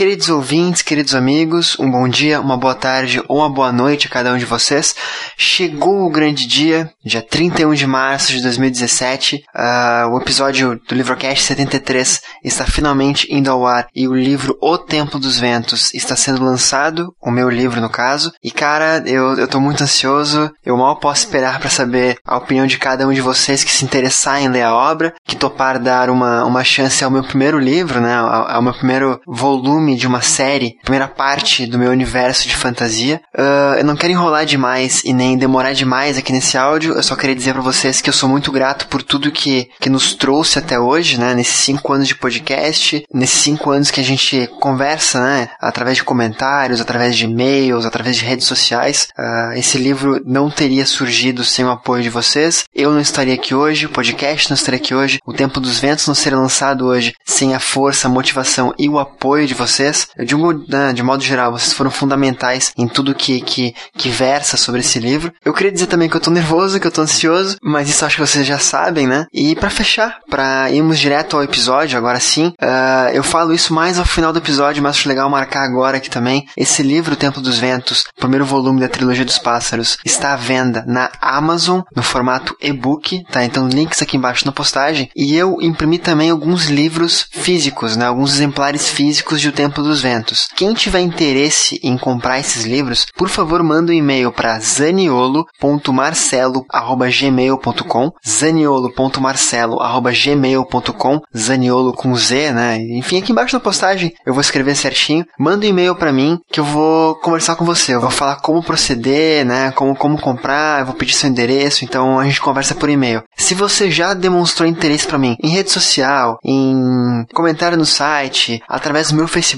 Queridos ouvintes, queridos amigos, um bom dia, uma boa tarde ou uma boa noite a cada um de vocês. Chegou o grande dia, dia 31 de março de 2017. Uh, ah, o episódio do Livrocast 73 está finalmente indo ao ar e o livro O Tempo dos Ventos está sendo lançado, o meu livro no caso. E cara, eu, eu tô muito ansioso, eu mal posso esperar para saber a opinião de cada um de vocês que se interessar em ler a obra, que topar dar uma, uma chance ao meu primeiro livro, né, ao, ao meu primeiro volume de uma série, primeira parte do meu universo de fantasia. Uh, eu não quero enrolar demais e nem demorar demais aqui nesse áudio, eu só queria dizer para vocês que eu sou muito grato por tudo que, que nos trouxe até hoje, né, nesses cinco anos de podcast, nesses cinco anos que a gente conversa, né, através de comentários, através de e-mails, através de redes sociais. Uh, esse livro não teria surgido sem o apoio de vocês. Eu não estaria aqui hoje, o podcast não estaria aqui hoje, o Tempo dos Ventos não seria lançado hoje sem a força, a motivação e o apoio de vocês. De, um, né, de modo geral, vocês foram fundamentais em tudo que, que, que versa sobre esse livro. Eu queria dizer também que eu tô nervoso, que eu tô ansioso, mas isso acho que vocês já sabem, né? E para fechar, para irmos direto ao episódio, agora sim, uh, eu falo isso mais ao final do episódio, mas acho legal marcar agora aqui também. Esse livro, O Tempo dos Ventos, primeiro volume da trilogia dos pássaros, está à venda na Amazon, no formato e-book, tá? Então links aqui embaixo na postagem. E eu imprimi também alguns livros físicos, né? Alguns exemplares físicos de O Tempo dos Ventos. Quem tiver interesse em comprar esses livros, por favor, manda um e-mail para zaniolo.marcelo@gmail.com, zaniolo.marcelo@gmail.com, zaniolo com Z, né? Enfim, aqui embaixo na postagem eu vou escrever certinho. Manda um e-mail para mim que eu vou conversar com você. Eu vou falar como proceder, né? Como como comprar, eu vou pedir seu endereço, então a gente conversa por e-mail. Se você já demonstrou interesse para mim em rede social, em comentário no site, através do meu Facebook,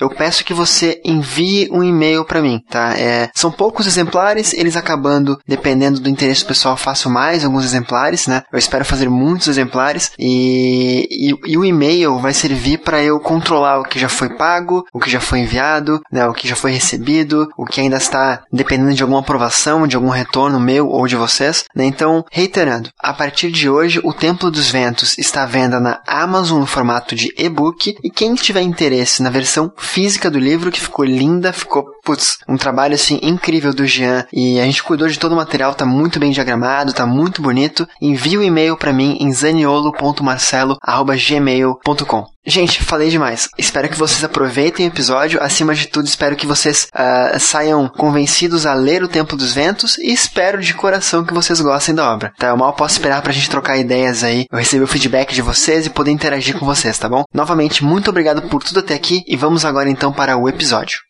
eu peço que você envie um e-mail para mim, tá? É, são poucos exemplares, eles acabando, dependendo do interesse pessoal, faço mais alguns exemplares, né? Eu espero fazer muitos exemplares e, e, e o e-mail vai servir para eu controlar o que já foi pago, o que já foi enviado, né? O que já foi recebido, o que ainda está dependendo de alguma aprovação, de algum retorno meu ou de vocês, né? Então, reiterando, a partir de hoje, o Templo dos Ventos está à venda na Amazon no formato de e-book e quem tiver interesse na versão física do livro, que ficou linda, ficou, putz, um trabalho assim incrível do Jean e a gente cuidou de todo o material, tá muito bem diagramado, tá muito bonito. Envie o um e-mail para mim em zaniolo.marcelo@gmail.com. Gente, falei demais. Espero que vocês aproveitem o episódio. Acima de tudo, espero que vocês uh, saiam convencidos a ler O Tempo dos Ventos e espero de coração que vocês gostem da obra. Tá? Eu mal posso esperar pra gente trocar ideias aí, eu receber o feedback de vocês e poder interagir com vocês, tá bom? Novamente, muito obrigado por tudo até aqui e vamos agora então para o episódio.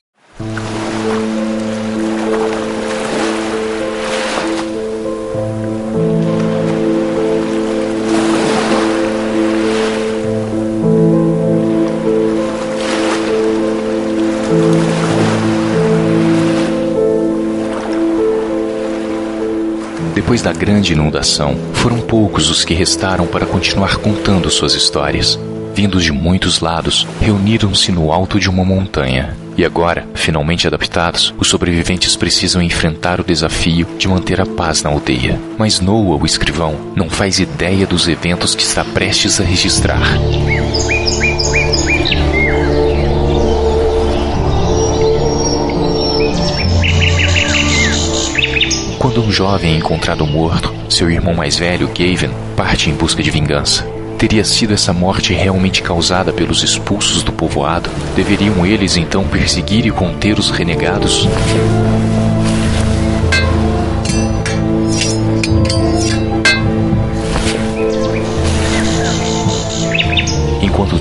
Depois da grande inundação, foram poucos os que restaram para continuar contando suas histórias. Vindos de muitos lados, reuniram-se no alto de uma montanha. E agora, finalmente adaptados, os sobreviventes precisam enfrentar o desafio de manter a paz na aldeia. Mas Noah, o escrivão, não faz ideia dos eventos que está prestes a registrar. Quando um jovem é encontrado morto, seu irmão mais velho, Gavin, parte em busca de vingança. Teria sido essa morte realmente causada pelos expulsos do povoado? Deveriam eles então perseguir e conter os renegados?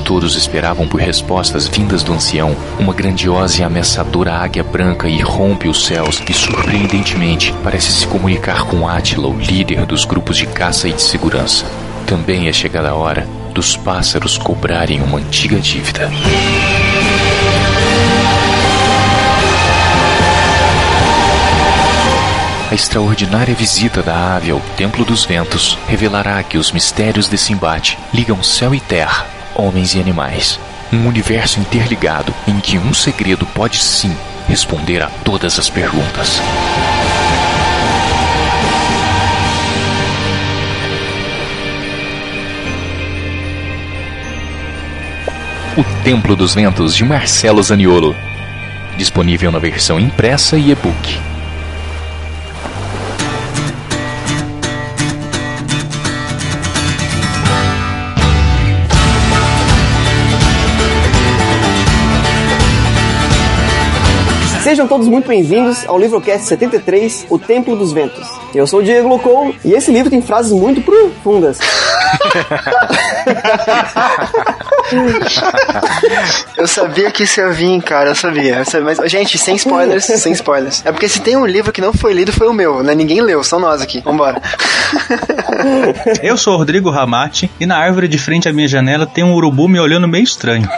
Todos esperavam por respostas vindas do ancião, uma grandiosa e ameaçadora águia branca irrompe os céus e, surpreendentemente, parece se comunicar com Átila, o líder dos grupos de caça e de segurança. Também é chegada a hora dos pássaros cobrarem uma antiga dívida. A extraordinária visita da ave ao Templo dos Ventos revelará que os mistérios desse embate ligam céu e terra homens e animais. Um universo interligado em que um segredo pode sim responder a todas as perguntas. O Templo dos Ventos de Marcelo Zaniolo. Disponível na versão impressa e e-book. Sejam todos muito bem-vindos ao Livrocast 73, O Templo dos Ventos. Eu sou o Diego Locou e esse livro tem frases muito profundas. eu sabia que isso ia vir, cara, eu sabia. Eu sabia. Mas, gente, sem spoilers, sem spoilers. É porque se tem um livro que não foi lido, foi o meu, né? Ninguém leu, são nós aqui. Vambora. eu sou o Rodrigo Ramati e na árvore de frente à minha janela tem um urubu me olhando meio estranho.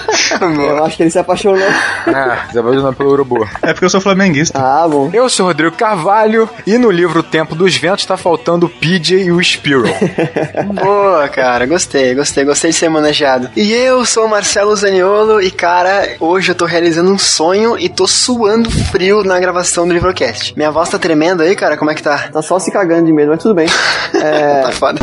eu acho que ele se apaixonou. Ah, se apaixonou pelo urubu. É porque eu sou flamenguista. Ah, bom. Eu sou o Rodrigo Carvalho e no livro O Tempo dos Ventos tá faltando o PJ e o Spiro. Boa, cara. Gostei, gostei. Gostei de ser manejado. E eu sou o Marcelo Zaniolo e, cara, hoje eu tô realizando um sonho e tô suando frio na gravação do Livrocast. Minha voz tá tremendo aí, cara? Como é que tá? Tá só se cagando de medo, mas tudo bem. É... tá foda.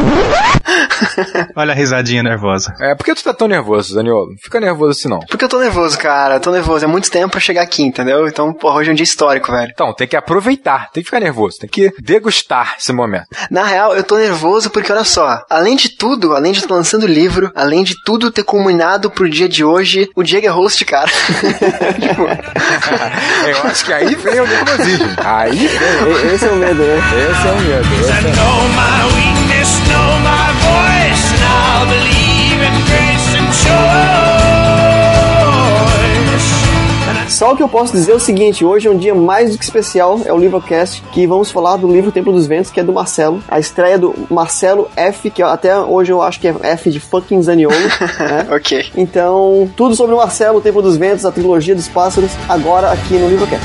Olha a risadinha nervosa. É, por que tu tá tão nervoso, Zaniolo? Fica nervoso assim não. Porque eu tô nervoso, cara. Eu tô nervoso. É muito tempo pra chegar aqui, entendeu? Então, porra, hoje é um dia histórico, velho. Então, tem que aproveitar. Tem que ficar nervoso. Tem que degustar esse momento. Na real, eu tô nervoso porque, olha só, além de tudo, além de estar lançando livro, além de tudo ter combinado pro dia de hoje, o Diego é host, cara. eu acho que aí vem o nervosismo. Aí vem. Esse é o medo, né? Esse é o medo. Esse é o medo. Só o que eu posso dizer é o seguinte: hoje é um dia mais do que especial, é o Livrocast, que vamos falar do livro Templo dos Ventos, que é do Marcelo. A estreia do Marcelo F, que até hoje eu acho que é F de fucking Zaniolo. né? ok. Então, tudo sobre o Marcelo, o Templo dos Ventos, a trilogia dos pássaros, agora aqui no Livrocast.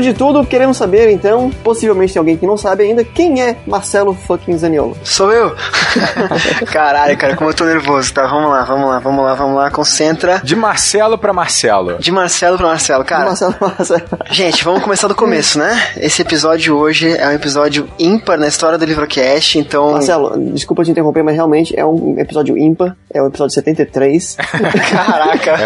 Primeiro de tudo, queremos saber, então, possivelmente tem alguém que não sabe ainda, quem é Marcelo fucking Zaniolo? Sou eu? Caralho, cara, como eu tô nervoso, tá? Vamos lá, vamos lá, vamos lá, vamos lá, concentra. De Marcelo pra Marcelo. De Marcelo pra Marcelo, cara. De Marcelo pra Marcelo. Gente, vamos começar do começo, né? Esse episódio hoje é um episódio ímpar na história do Livrocast, então... Marcelo, desculpa te interromper, mas realmente é um episódio ímpar, é o episódio 73. Caraca.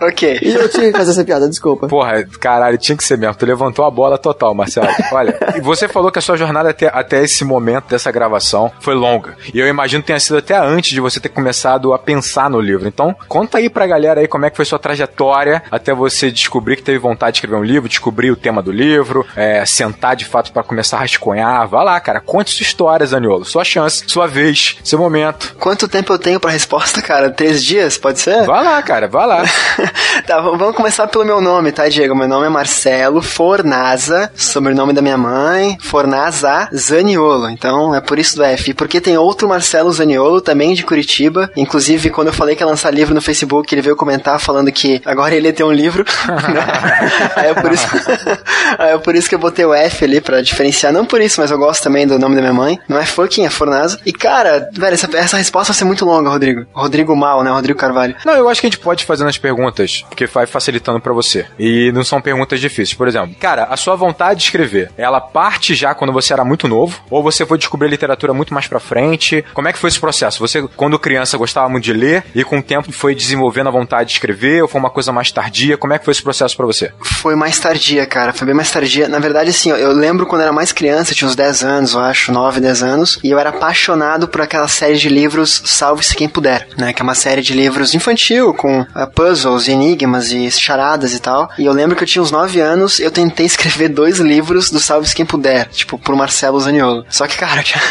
ok. E eu tinha que fazer essa piada, desculpa. Porra, caralho tinha que ser mesmo. Tu levantou a bola total, Marcelo. Olha, e você falou que a sua jornada até, até esse momento dessa gravação foi longa. E eu imagino que tenha sido até antes de você ter começado a pensar no livro. Então, conta aí pra galera aí como é que foi sua trajetória até você descobrir que teve vontade de escrever um livro, descobrir o tema do livro, é, sentar de fato para começar a rascunhar. Vai lá, cara, conte sua história, Zaniolo. Sua chance, sua vez, seu momento. Quanto tempo eu tenho pra resposta, cara? Três dias? Pode ser? Vai lá, cara, vai lá. tá, vamos começar pelo meu nome, tá, Diego? Meu nome é Marcelo Fornaza, sobrenome da minha mãe, Fornaza Zaniolo. Então é por isso do F. Porque tem outro Marcelo Zaniolo, também de Curitiba. Inclusive, quando eu falei que ia lançar livro no Facebook, ele veio comentar falando que agora ele ia ter um livro. Aí é por isso. Aí é por isso que eu botei o F ali pra diferenciar. Não por isso, mas eu gosto também do nome da minha mãe. Não é fucking, é Fornaza. E cara, velho, essa, essa resposta vai ser muito longa, Rodrigo. Rodrigo Mal, né? Rodrigo Carvalho. Não, eu acho que a gente pode fazer nas perguntas, porque vai facilitando para você. E não são perguntas difíceis. Por exemplo, cara, a sua vontade de escrever, ela parte já quando você era muito novo? Ou você foi descobrir literatura muito mais pra frente? Como é que foi esse processo? Você, quando criança, gostava muito de ler e com o tempo foi desenvolvendo a vontade de escrever? Ou foi uma coisa mais tardia? Como é que foi esse processo para você? Foi mais tardia, cara. Foi bem mais tardia. Na verdade, assim, eu lembro quando era mais criança, tinha uns 10 anos, eu acho, 9, 10 anos, e eu era apaixonado por aquela série de livros Salve-se Quem Puder, né? Que é uma série de livros infantil, com uh, puzzles, enigmas e charadas e tal. E eu lembro que eu tinha uns 9 anos, eu tentei escrever dois livros do Salve Quem Puder, tipo, pro Marcelo Zaniolo. Só que, cara, eu tinha,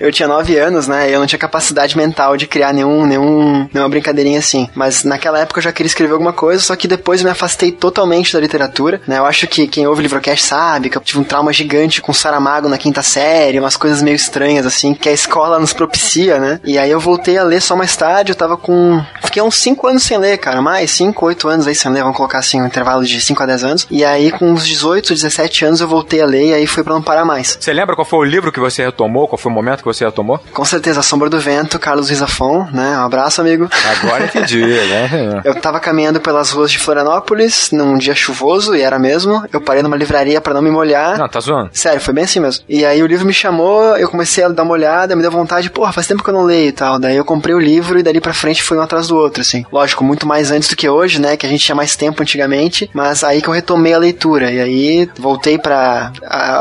eu tinha 9 anos, né? E eu não tinha capacidade mental de criar nenhum, nenhum, nenhuma brincadeirinha assim. Mas naquela época eu já queria escrever alguma coisa, só que depois eu me afastei totalmente da literatura, né? Eu acho que quem ouve o Livrocast sabe que eu tive um trauma gigante com Saramago na quinta série, umas coisas meio estranhas, assim, que a escola nos propicia, né? E aí eu voltei a ler só mais tarde, eu tava com. Fiquei uns 5 anos sem ler, cara. Mais 5, 8 anos aí sem ler, vamos colocar assim, um intervalo de 5 a 10 anos. E aí, com uns 18, 17 anos, eu voltei a ler e aí foi pra não parar mais. Você lembra qual foi o livro que você retomou? Qual foi o momento que você retomou? Com certeza, A Sombra do Vento, Carlos Rizafon, né? Um abraço, amigo. Agora entendi, né? Eu tava caminhando pelas ruas de Florianópolis num dia chuvoso, e era mesmo. Eu parei numa livraria para não me molhar. Não, tá zoando. Sério, foi bem assim mesmo. E aí o livro me chamou, eu comecei a dar uma olhada, me deu vontade, porra, faz tempo que eu não leio e tal. Daí eu comprei o livro e dali pra frente foi um atrás do outro, assim. Lógico, muito mais antes do que hoje, né? Que a gente tinha mais tempo antigamente, mas aí que eu retomei a leitura. E aí voltei pra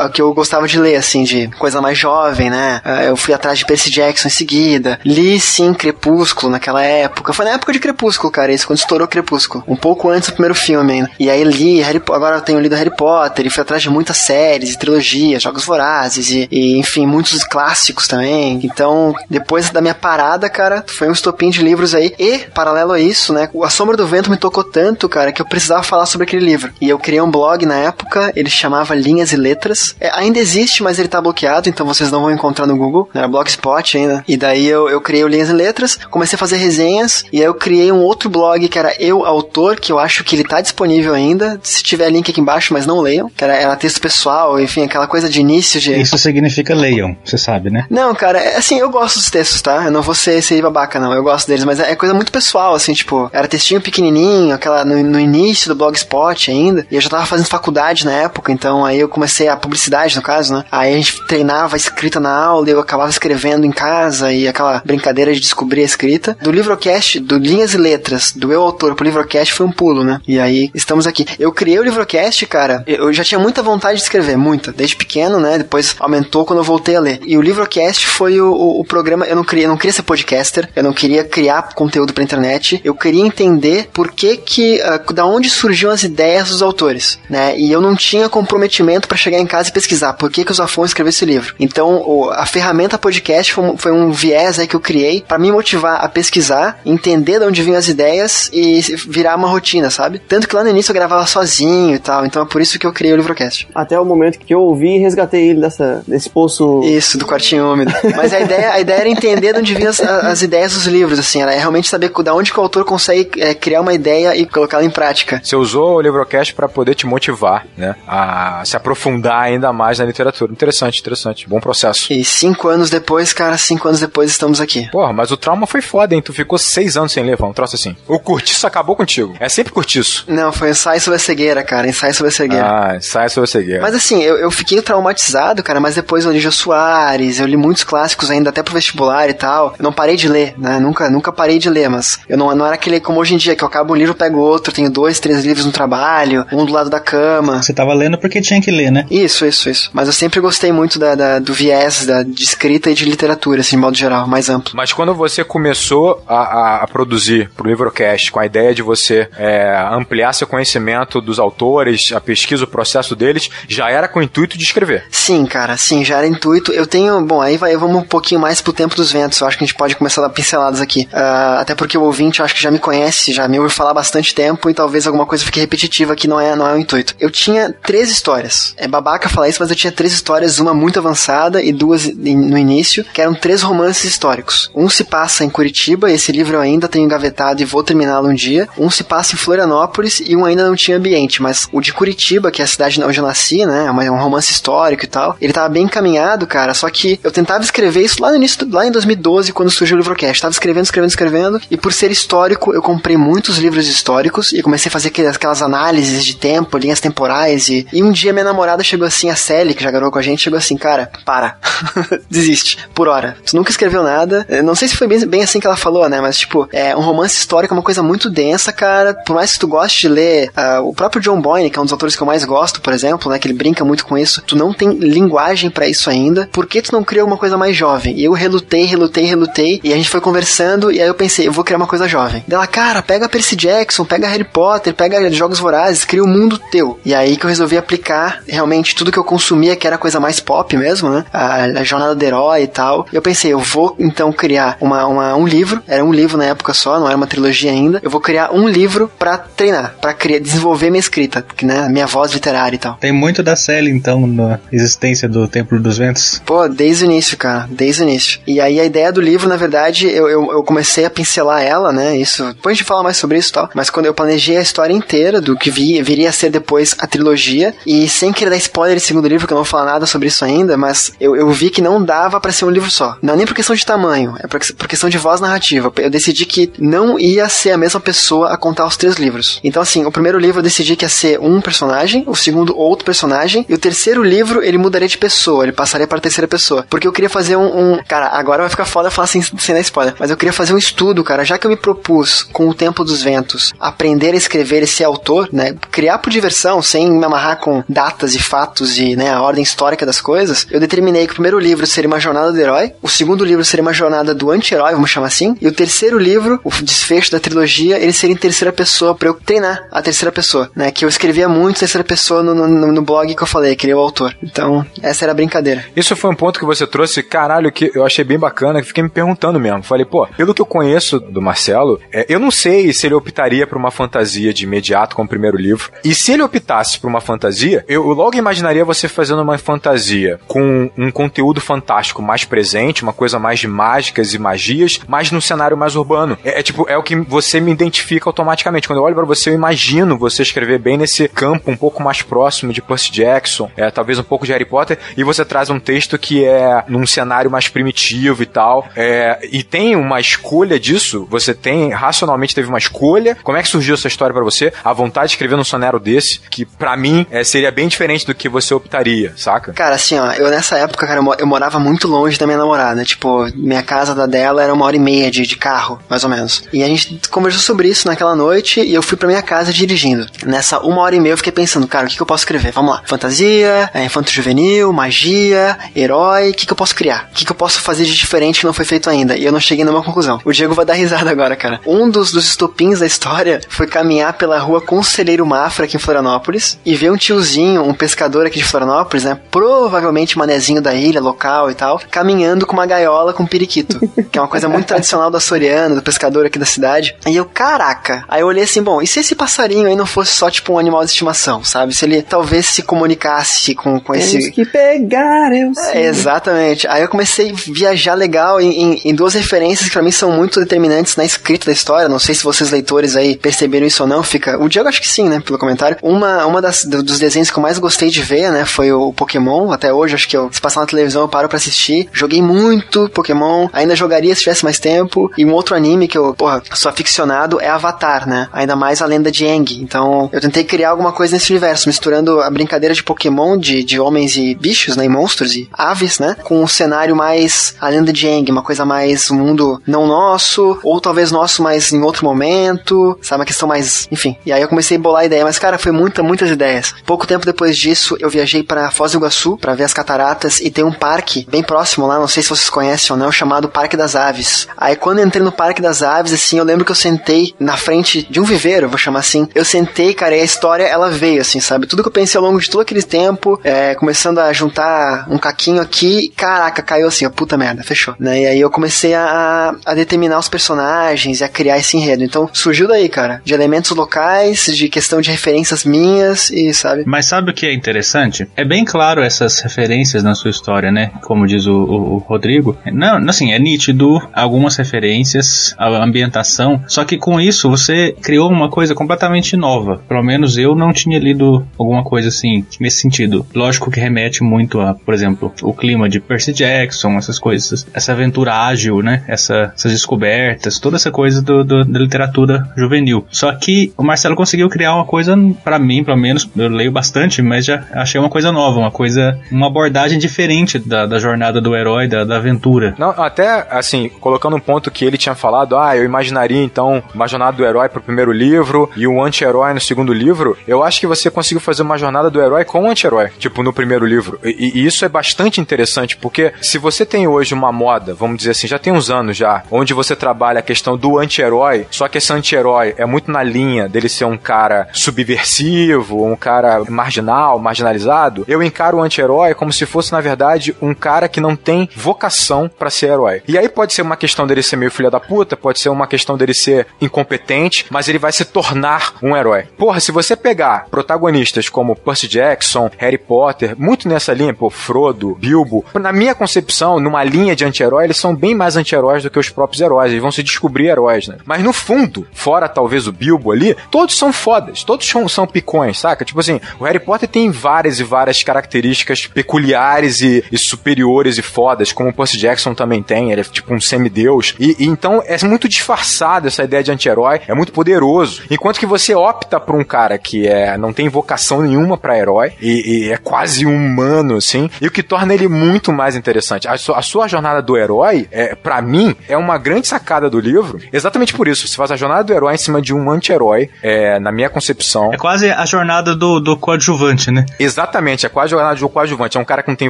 o que eu gostava de ler, assim, de coisa mais jovem, né? Ah, Eu fui atrás de Percy Jackson em seguida. Li sim Crepúsculo naquela época. Foi na época de Crepúsculo, cara, isso, quando estourou Crepúsculo. Um pouco antes do primeiro filme ainda. E aí li Harry Agora eu tenho lido Harry Potter e fui atrás de muitas séries e trilogias, Jogos Vorazes e, e, enfim, muitos clássicos também. Então, depois da minha parada, cara, foi um estopim de livros aí. E, paralelo a isso, né, A Sombra do Vento me tocou tanto, cara, que eu precisava falar sobre aquele livro. E eu criei um blog na época, ele chamava Linhas e Letras. É, ainda existe, mas ele tá bloqueado, então vocês não vão encontrar no Google, né, Blogspot ainda. E daí eu, eu criei o Linhas e Letras, comecei a fazer resenhas, e aí eu criei um outro blog que era Eu Autor, que eu acho que ele tá disponível ainda. Se tiver link aqui embaixo, mas não leiam, que era, era texto pessoal, enfim, aquela coisa de início de. Isso significa leiam, você sabe, né? Não, cara, é assim, eu gosto dos textos, tá? Eu não vou ser, ser babaca, não. Eu gosto deles, mas é, é coisa muito pessoal, assim, tipo, era textinho pequenininho, aquela no, no início do Blogspot ainda, e eu já tava fazendo faculdade na época, então aí eu comecei a publicidade, no caso, né? Aí a gente treinava a escrita na aula, e eu acabava escrevendo em casa, e aquela brincadeira de descobrir a escrita. Do livrocast, do Linhas e Letras, do eu autor pro livrocast foi um pulo, né? E aí estamos aqui. Eu criei o livrocast, cara, eu já tinha muita vontade de escrever, muita, desde pequeno, né? Depois aumentou quando eu voltei a ler. E o livrocast foi o, o, o programa, eu não queria, não queria ser podcaster, eu não queria criar conteúdo pra internet, eu queria entender por que que, uh, da onde surgiam as ideias dos autores, né? E eu não tinha comprometimento para chegar em casa e pesquisar por que que o Zafon escreveu esse livro. Então, o, a ferramenta podcast foi, um- foi um viés aí que eu criei para me motivar a pesquisar, entender de onde vinham as ideias e virar uma rotina, sabe? Tanto que lá no início eu gravava sozinho e tal, então é por isso que eu criei o livrocast. Até o momento que eu ouvi e resgatei ele dessa, desse poço. Isso, do quartinho úmido. Mas a ideia, a ideia era entender de onde vinham as, as ideias dos livros, assim, era realmente saber da onde que o autor consegue é, criar uma ideia e colocá-la em prática. Você usou o Livrocast pra poder te motivar, né? A se aprofundar ainda mais na literatura. Interessante, interessante. Bom processo. E cinco anos depois, cara, cinco anos depois estamos aqui. Porra, mas o trauma foi foda, hein? Tu ficou seis anos sem ler, foi um troço assim. O curtiço acabou contigo. É sempre curtiço. Não, foi um ensaio sobre a cegueira, cara, ensaio sobre a cegueira. Ah, sai sobre cegueira. Mas assim, eu, eu fiquei traumatizado, cara, mas depois eu li Jô Soares, eu li muitos clássicos ainda, até pro vestibular e tal. Eu não parei de ler, né? Nunca, nunca parei de ler, mas eu não, não era aquele como hoje em dia, que eu acabo um livro, pego outro, tenho dois, três livros no trabalho, um do lado da cama. Você tava lendo porque tinha que ler, né? Isso, isso, isso. Mas eu sempre gostei muito da, da- do viés da, de escrita e de literatura, assim, de modo geral, mais amplo. Mas quando você começou a, a- a produzir pro Livrocast com a ideia de você é, ampliar seu conhecimento dos autores, a pesquisa, o processo deles, já era com o intuito de escrever. Sim, cara, sim, já era intuito. Eu tenho, bom, aí vai, vamos um pouquinho mais pro tempo dos ventos. Eu acho que a gente pode começar a dar pinceladas aqui. Ah, até porque o ouvinte, eu acho que já me conhece, já me ouve falar há bastante tempo e talvez alguma coisa fique repetitiva que não é, não é o intuito. Eu tinha três histórias. É babaca falar isso, mas eu tinha três histórias, uma muito avançada e duas in- no início, que eram três romances históricos. Um se passa em Curitiba, esse livro eu ainda tenho engavetado e vou terminá-lo um dia. Um se passa em Florianópolis e um ainda não tinha ambiente, mas o de Curitiba, que é a cidade onde eu nasci, né, é é um romance histórico e tal, ele tava bem encaminhado, cara, só que eu tentava escrever isso lá no início, lá em 2012, quando surgiu o Livrocast. Tava escrevendo, escrevendo, escrevendo, e por ser histórico, eu comprei muitos livros históricos e comecei a fazer aquelas, análises de tempo, linhas temporais, e, e um dia minha namorada chegou assim, a Sally, que já gravou com a gente, chegou assim, cara, para, desiste, por hora. Tu nunca escreveu nada, não sei se foi bem, bem assim que ela falou, né, mas tipo, é, um romance histórico é uma coisa muito densa, cara, por mais que tu goste de ler ah, o próprio John Boyne, que é um dos autores que eu mais gosto, por exemplo, né, que ele brinca muito com isso, tu não tem linguagem pra isso ainda, por que tu não cria uma coisa mais jovem? E eu relutei, relutei, relutei, e a gente foi conversando, e aí eu pensei, eu vou criar uma coisa jovem. Dela, cara, pega Percy Jackson, pega Harry Potter, pega Jogos Vorazes, cria o um mundo teu. E aí que eu resolvi aplicar realmente tudo que eu consumia, que era coisa mais pop mesmo, né? A, a jornada do herói e tal. Eu pensei, eu vou então criar uma, uma, um livro, era um livro na época só, não era uma trilogia ainda. Eu vou criar um livro para treinar, para criar, desenvolver minha escrita, que, né, minha voz literária e tal. Tem muito da Sally, então, na existência do Templo dos Ventos. Pô, desde o início, cara, desde o início. E aí a ideia do livro, na verdade, eu, eu, eu comecei a pincelar ela, né, isso, depois a gente fala mais sobre isso e tal, mas quando eu planejei a história inteira do que vi, viria a ser depois a trilogia, e sem querer dar spoiler do segundo livro, que eu não vou falar nada sobre isso ainda, mas eu, eu vi que não dava para ser um livro só. Não é nem por questão de tamanho, é por, questão de voz narrativa. Eu decidi que não ia ser a mesma pessoa a contar os três livros. Então, assim, o primeiro livro eu decidi que ia ser um personagem, o segundo outro personagem, e o terceiro livro ele mudaria de pessoa, ele passaria para a terceira pessoa. Porque eu queria fazer um, um. Cara, agora vai ficar foda falar assim, sem dar spoiler, mas eu queria fazer um estudo, cara, já que eu me propus, com o Tempo dos Ventos, aprender a escrever e ser autor, né? Criar por diversão, sem me amarrar com datas e fatos e, né, a ordem histórica das coisas, eu determinei que o primeiro livro seria uma jornada do herói, o segundo livro seria uma jornada do anti-herói, vamos chamar assim, e o terceiro livro, o desfecho da trilogia, ele seria em terceira pessoa para eu treinar a terceira pessoa, né? Que eu escrevia muito terceira pessoa no, no, no blog que eu falei, que ele é o autor. Então, essa era a brincadeira. Isso foi um ponto que você trouxe, caralho, que eu achei bem bacana, que fiquei me perguntando mesmo. Falei, pô, pelo que eu conheço do Marcelo, é, eu não sei se ele optaria por uma fantasia de imediato com o primeiro livro. E se ele optasse por uma fantasia, eu logo imaginaria você fazendo uma fantasia com um conteúdo fantástico mais presente, uma coisa mais de mágicas e magias, mas num cenário mais urbano. É, é tipo, é o que você me identifica automaticamente. Quando eu olho para você, eu imagino você escrever bem nesse campo um pouco mais próximo de Percy Jackson, é, talvez um pouco de Harry Potter, e você traz um texto que é num cenário mais primitivo e tal. É, e tem uma escolha disso? Você tem, racionalmente teve uma escolha? Como é que surgiu essa história para você? A vontade de escrever num sonero desse, que para mim é, seria bem diferente do que você optaria, saca? Cara, assim, ó, eu nessa época, cara, eu morava muito longe da minha namorada. Tipo, minha casa da dela era uma hora e meia de, de carro, mais ou menos. E a gente conversou sobre isso naquela noite e eu fui pra minha casa dirigindo. Nessa uma hora e meia eu fiquei pensando, cara, o que, que eu posso escrever? Vamos lá. Fantasia, é, infanto juvenil, magia, herói, o que, que eu posso criar? O que, que eu posso fazer de diferente que não foi feito ainda? E eu não cheguei numa conclusão. O Diego vai dar risada agora, cara. Um dos, dos estopins da história foi caminhar pela rua Conselheiro Mafra aqui em Florianópolis e ver um tiozinho, um pescador aqui de Florianópolis, né? Provavelmente manezinho da ilha, local e tal, caminhando com uma gaiola com periquito, que é uma coisa muito tradicional do açoriano, do pescador aqui da cidade. E eu, caraca. Aí eu olhei assim, bom, e se esse passarinho aí não fosse só tipo um animal de estimação, sabe? Se ele talvez se comunicasse com, com esse. Temos que pegar, eu sei. É, exatamente. Aí eu comecei a viajar legal em, em, em duas referências que pra mim são muito determinantes na escrita da história. Não sei se vocês leitores aí perceberam isso ou não. Fica. O Diego acho que sim, né? Pelo comentário. Uma, uma das, dos desenhos que eu mais gostei de ver, né? Foi o Pokémon. Até hoje, acho que eu, se passar na televisão, eu paro pra assistir. Joguei muito Pokémon. Ainda jogaria se tivesse mais tempo. E um outro anime que eu, porra, sou aficionado é Avatar, né? Ainda mais a lenda de Aang. Então, eu tentei criar alguma coisa nesse universo, misturando a brincadeira de Pokémon, de, de homens e bichos, né? E monstros e aves, né? Com um cenário mais a lenda de Aang, uma coisa mais um mundo não nosso, ou talvez nosso, mas em outro momento, sabe? Uma questão mais. Enfim. E aí eu comecei a bolar a ideia, mas cara, foi muita, muitas ideias. Pouco tempo depois disso, eu viajei para Foz do Iguaçu para ver as cataratas e tem um parque bem próximo lá, não sei se vocês conhecem ou não, chamado Parque das Aves. Aí quando entrei no Parque das Aves, assim, eu lembro que eu sentei na frente de um viveiro, vou chamar assim. Eu sentei, cara, e a história ela veio, assim, sabe? Tudo que eu pensei ao longo de todo aquele tempo, é, começando a juntar um caquinho aqui, caraca, caiu assim, ó, puta merda, fechou. Né? E aí eu comecei a, a determinar os personagens e a criar esse enredo. Então surgiu daí, cara, de elementos locais, de questão de referências minhas e, sabe? Mas sabe o que é interessante? É bem claro essas referências na sua história, né? Como diz o, o, Rodrigo. Não, assim, é nítido algumas referências, a ambientação. Só que com isso você criou uma coisa completamente nova. Pelo menos eu não tinha lido alguma coisa assim, nesse sentido. Lógico que remete muito a, por exemplo, o clima de Percy Jackson, essas coisas. Essa aventura ágil, né? Essa, essas descobertas, toda essa coisa do, do, da literatura juvenil. Só que o Marcelo conseguiu criar uma coisa, para mim, pelo menos, eu leio bastante, mas já achei uma coisa nova, uma coisa, uma abordagem diferente da, da jornada do herói, da, da aventura. Não, até, assim, colocando um ponto que ele tinha falado, ah, eu imaginaria então uma jornada do herói pro primeiro livro e o anti-herói no segundo livro, eu acho que você conseguiu fazer uma jornada do herói com o anti-herói, tipo, no primeiro livro. E, e, isso é bastante interessante, porque se você tem hoje uma moda, vamos dizer assim, já tem uns anos já, onde você trabalha a questão do anti-herói, só que esse anti-herói é muito na linha dele ser um cara subversivo, um cara marginal, marginalizado, eu encaro o anti-herói como se fosse, na verdade, um cara cara que não tem vocação para ser herói. E aí pode ser uma questão dele ser meio filho da puta, pode ser uma questão dele ser incompetente, mas ele vai se tornar um herói. Porra, se você pegar protagonistas como Percy Jackson, Harry Potter, muito nessa linha, pô, Frodo, Bilbo, na minha concepção, numa linha de anti-herói, eles são bem mais anti-heróis do que os próprios heróis, eles vão se descobrir heróis, né? Mas no fundo, fora talvez o Bilbo ali, todos são fodas, todos são, são picões, saca? Tipo assim, o Harry Potter tem várias e várias características peculiares e, e superiores e fodas, como o Percy Jackson também tem, ele é tipo um semideus. E, e então é muito disfarçado essa ideia de anti-herói, é muito poderoso. Enquanto que você opta por um cara que é, não tem vocação nenhuma para herói e, e, é quase humano, assim, e o que torna ele muito mais interessante. A, sua, a sua jornada do herói, é, para mim, é uma grande sacada do livro, exatamente por isso. Você faz a jornada do herói em cima de um anti-herói, é, na minha concepção. É quase a jornada do, do coadjuvante, né? Exatamente, é quase a jornada do coadjuvante. É um cara que não tem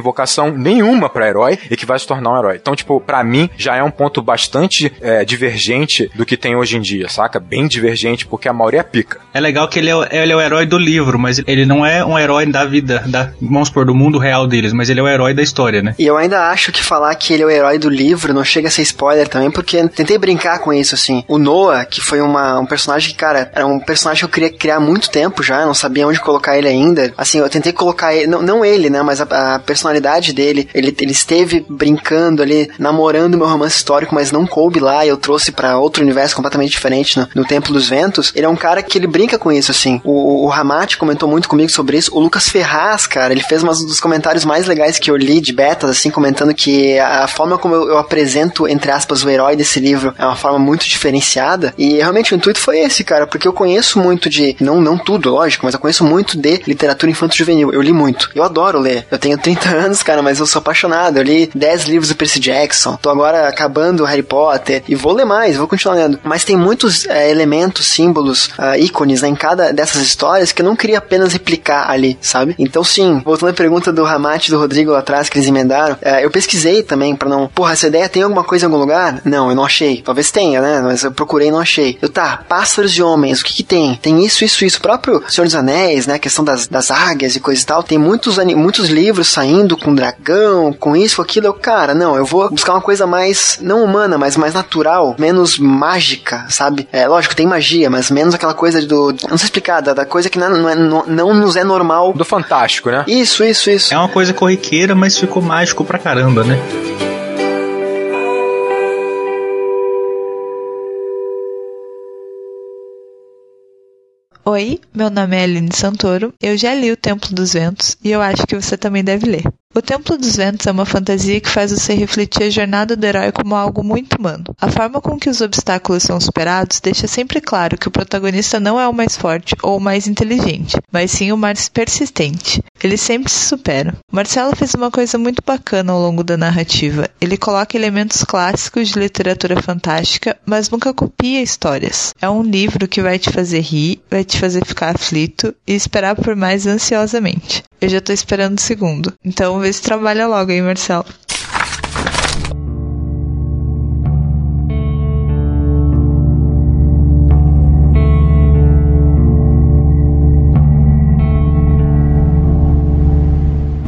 vocação nenhuma para herói e que vai se tornar um herói. Então, tipo, para mim, já é um ponto bastante é, divergente do que tem hoje em dia, saca? Bem divergente, porque a maioria é pica. É legal que ele é, ele é o herói do livro, mas ele não é um herói da vida, da, vamos supor, do mundo real deles, mas ele é o herói da história, né? E eu ainda acho que falar que ele é o herói do livro não chega a ser spoiler também, porque tentei brincar com isso, assim. O Noah, que foi uma, um personagem que, cara, era um personagem que eu queria criar há muito tempo já, não sabia onde colocar ele ainda. Assim, eu tentei colocar ele, não, não ele, né, mas a, a personalidade dele. Ele, ele esteve brincando ali, namorando meu romance histórico, mas não coube lá, e eu trouxe para outro universo completamente diferente no, no Templo dos Ventos. Ele é um cara que ele brinca com isso, assim. O, o Ramate comentou muito comigo sobre isso. O Lucas Ferraz, cara, ele fez um dos comentários mais legais que eu li de betas, assim, comentando que a forma como eu, eu apresento, entre aspas, o herói desse livro é uma forma muito diferenciada. E realmente o intuito foi esse, cara, porque eu conheço muito de, não, não tudo, lógico, mas eu conheço muito de literatura infanto-juvenil. Eu li muito. Eu adoro ler. Eu tenho 30 anos, cara, mas eu sou apaixonado. Eu li 10 livros do Percy Jackson. Tô agora acabando Harry Potter e vou ler mais, vou continuar lendo. Mas tem muitos é, elementos, símbolos, uh, ícones né, em cada dessas histórias que eu não queria apenas replicar ali, sabe? Então, sim, voltando à pergunta do Ramate e do Rodrigo lá atrás que eles emendaram, uh, eu pesquisei também para não. Porra, essa ideia tem alguma coisa em algum lugar? Não, eu não achei. Talvez tenha, né? Mas eu procurei e não achei. Eu, tá, pássaros de homens, o que que tem? Tem isso, isso, isso. O próprio Senhor dos Anéis, né? A questão das, das águias e coisa e tal. Tem muitos, muitos livros saindo com dragão, com isso, com aquilo. Eu, cara, não, eu vou buscar uma coisa mais, não humana, mas mais natural, menos mágica, sabe? É, lógico, tem magia, mas menos aquela coisa do. Não sei explicar, da, da coisa que não, não, é, não, não nos é normal. Do fantástico, né? Isso, isso, isso. É uma coisa corriqueira, mas ficou mágico pra caramba, né? Oi, meu nome é Aline Santoro. Eu já li O Templo dos Ventos e eu acho que você também deve ler. O Templo dos Ventos é uma fantasia que faz você refletir a jornada do herói como algo muito humano. A forma com que os obstáculos são superados deixa sempre claro que o protagonista não é o mais forte ou o mais inteligente, mas sim o mais persistente. Ele sempre se supera. Marcelo fez uma coisa muito bacana ao longo da narrativa. Ele coloca elementos clássicos de literatura fantástica, mas nunca copia histórias. É um livro que vai te fazer rir, vai te fazer ficar aflito e esperar por mais ansiosamente. Eu já tô esperando o segundo. Então vê se trabalha logo aí, Marcelo.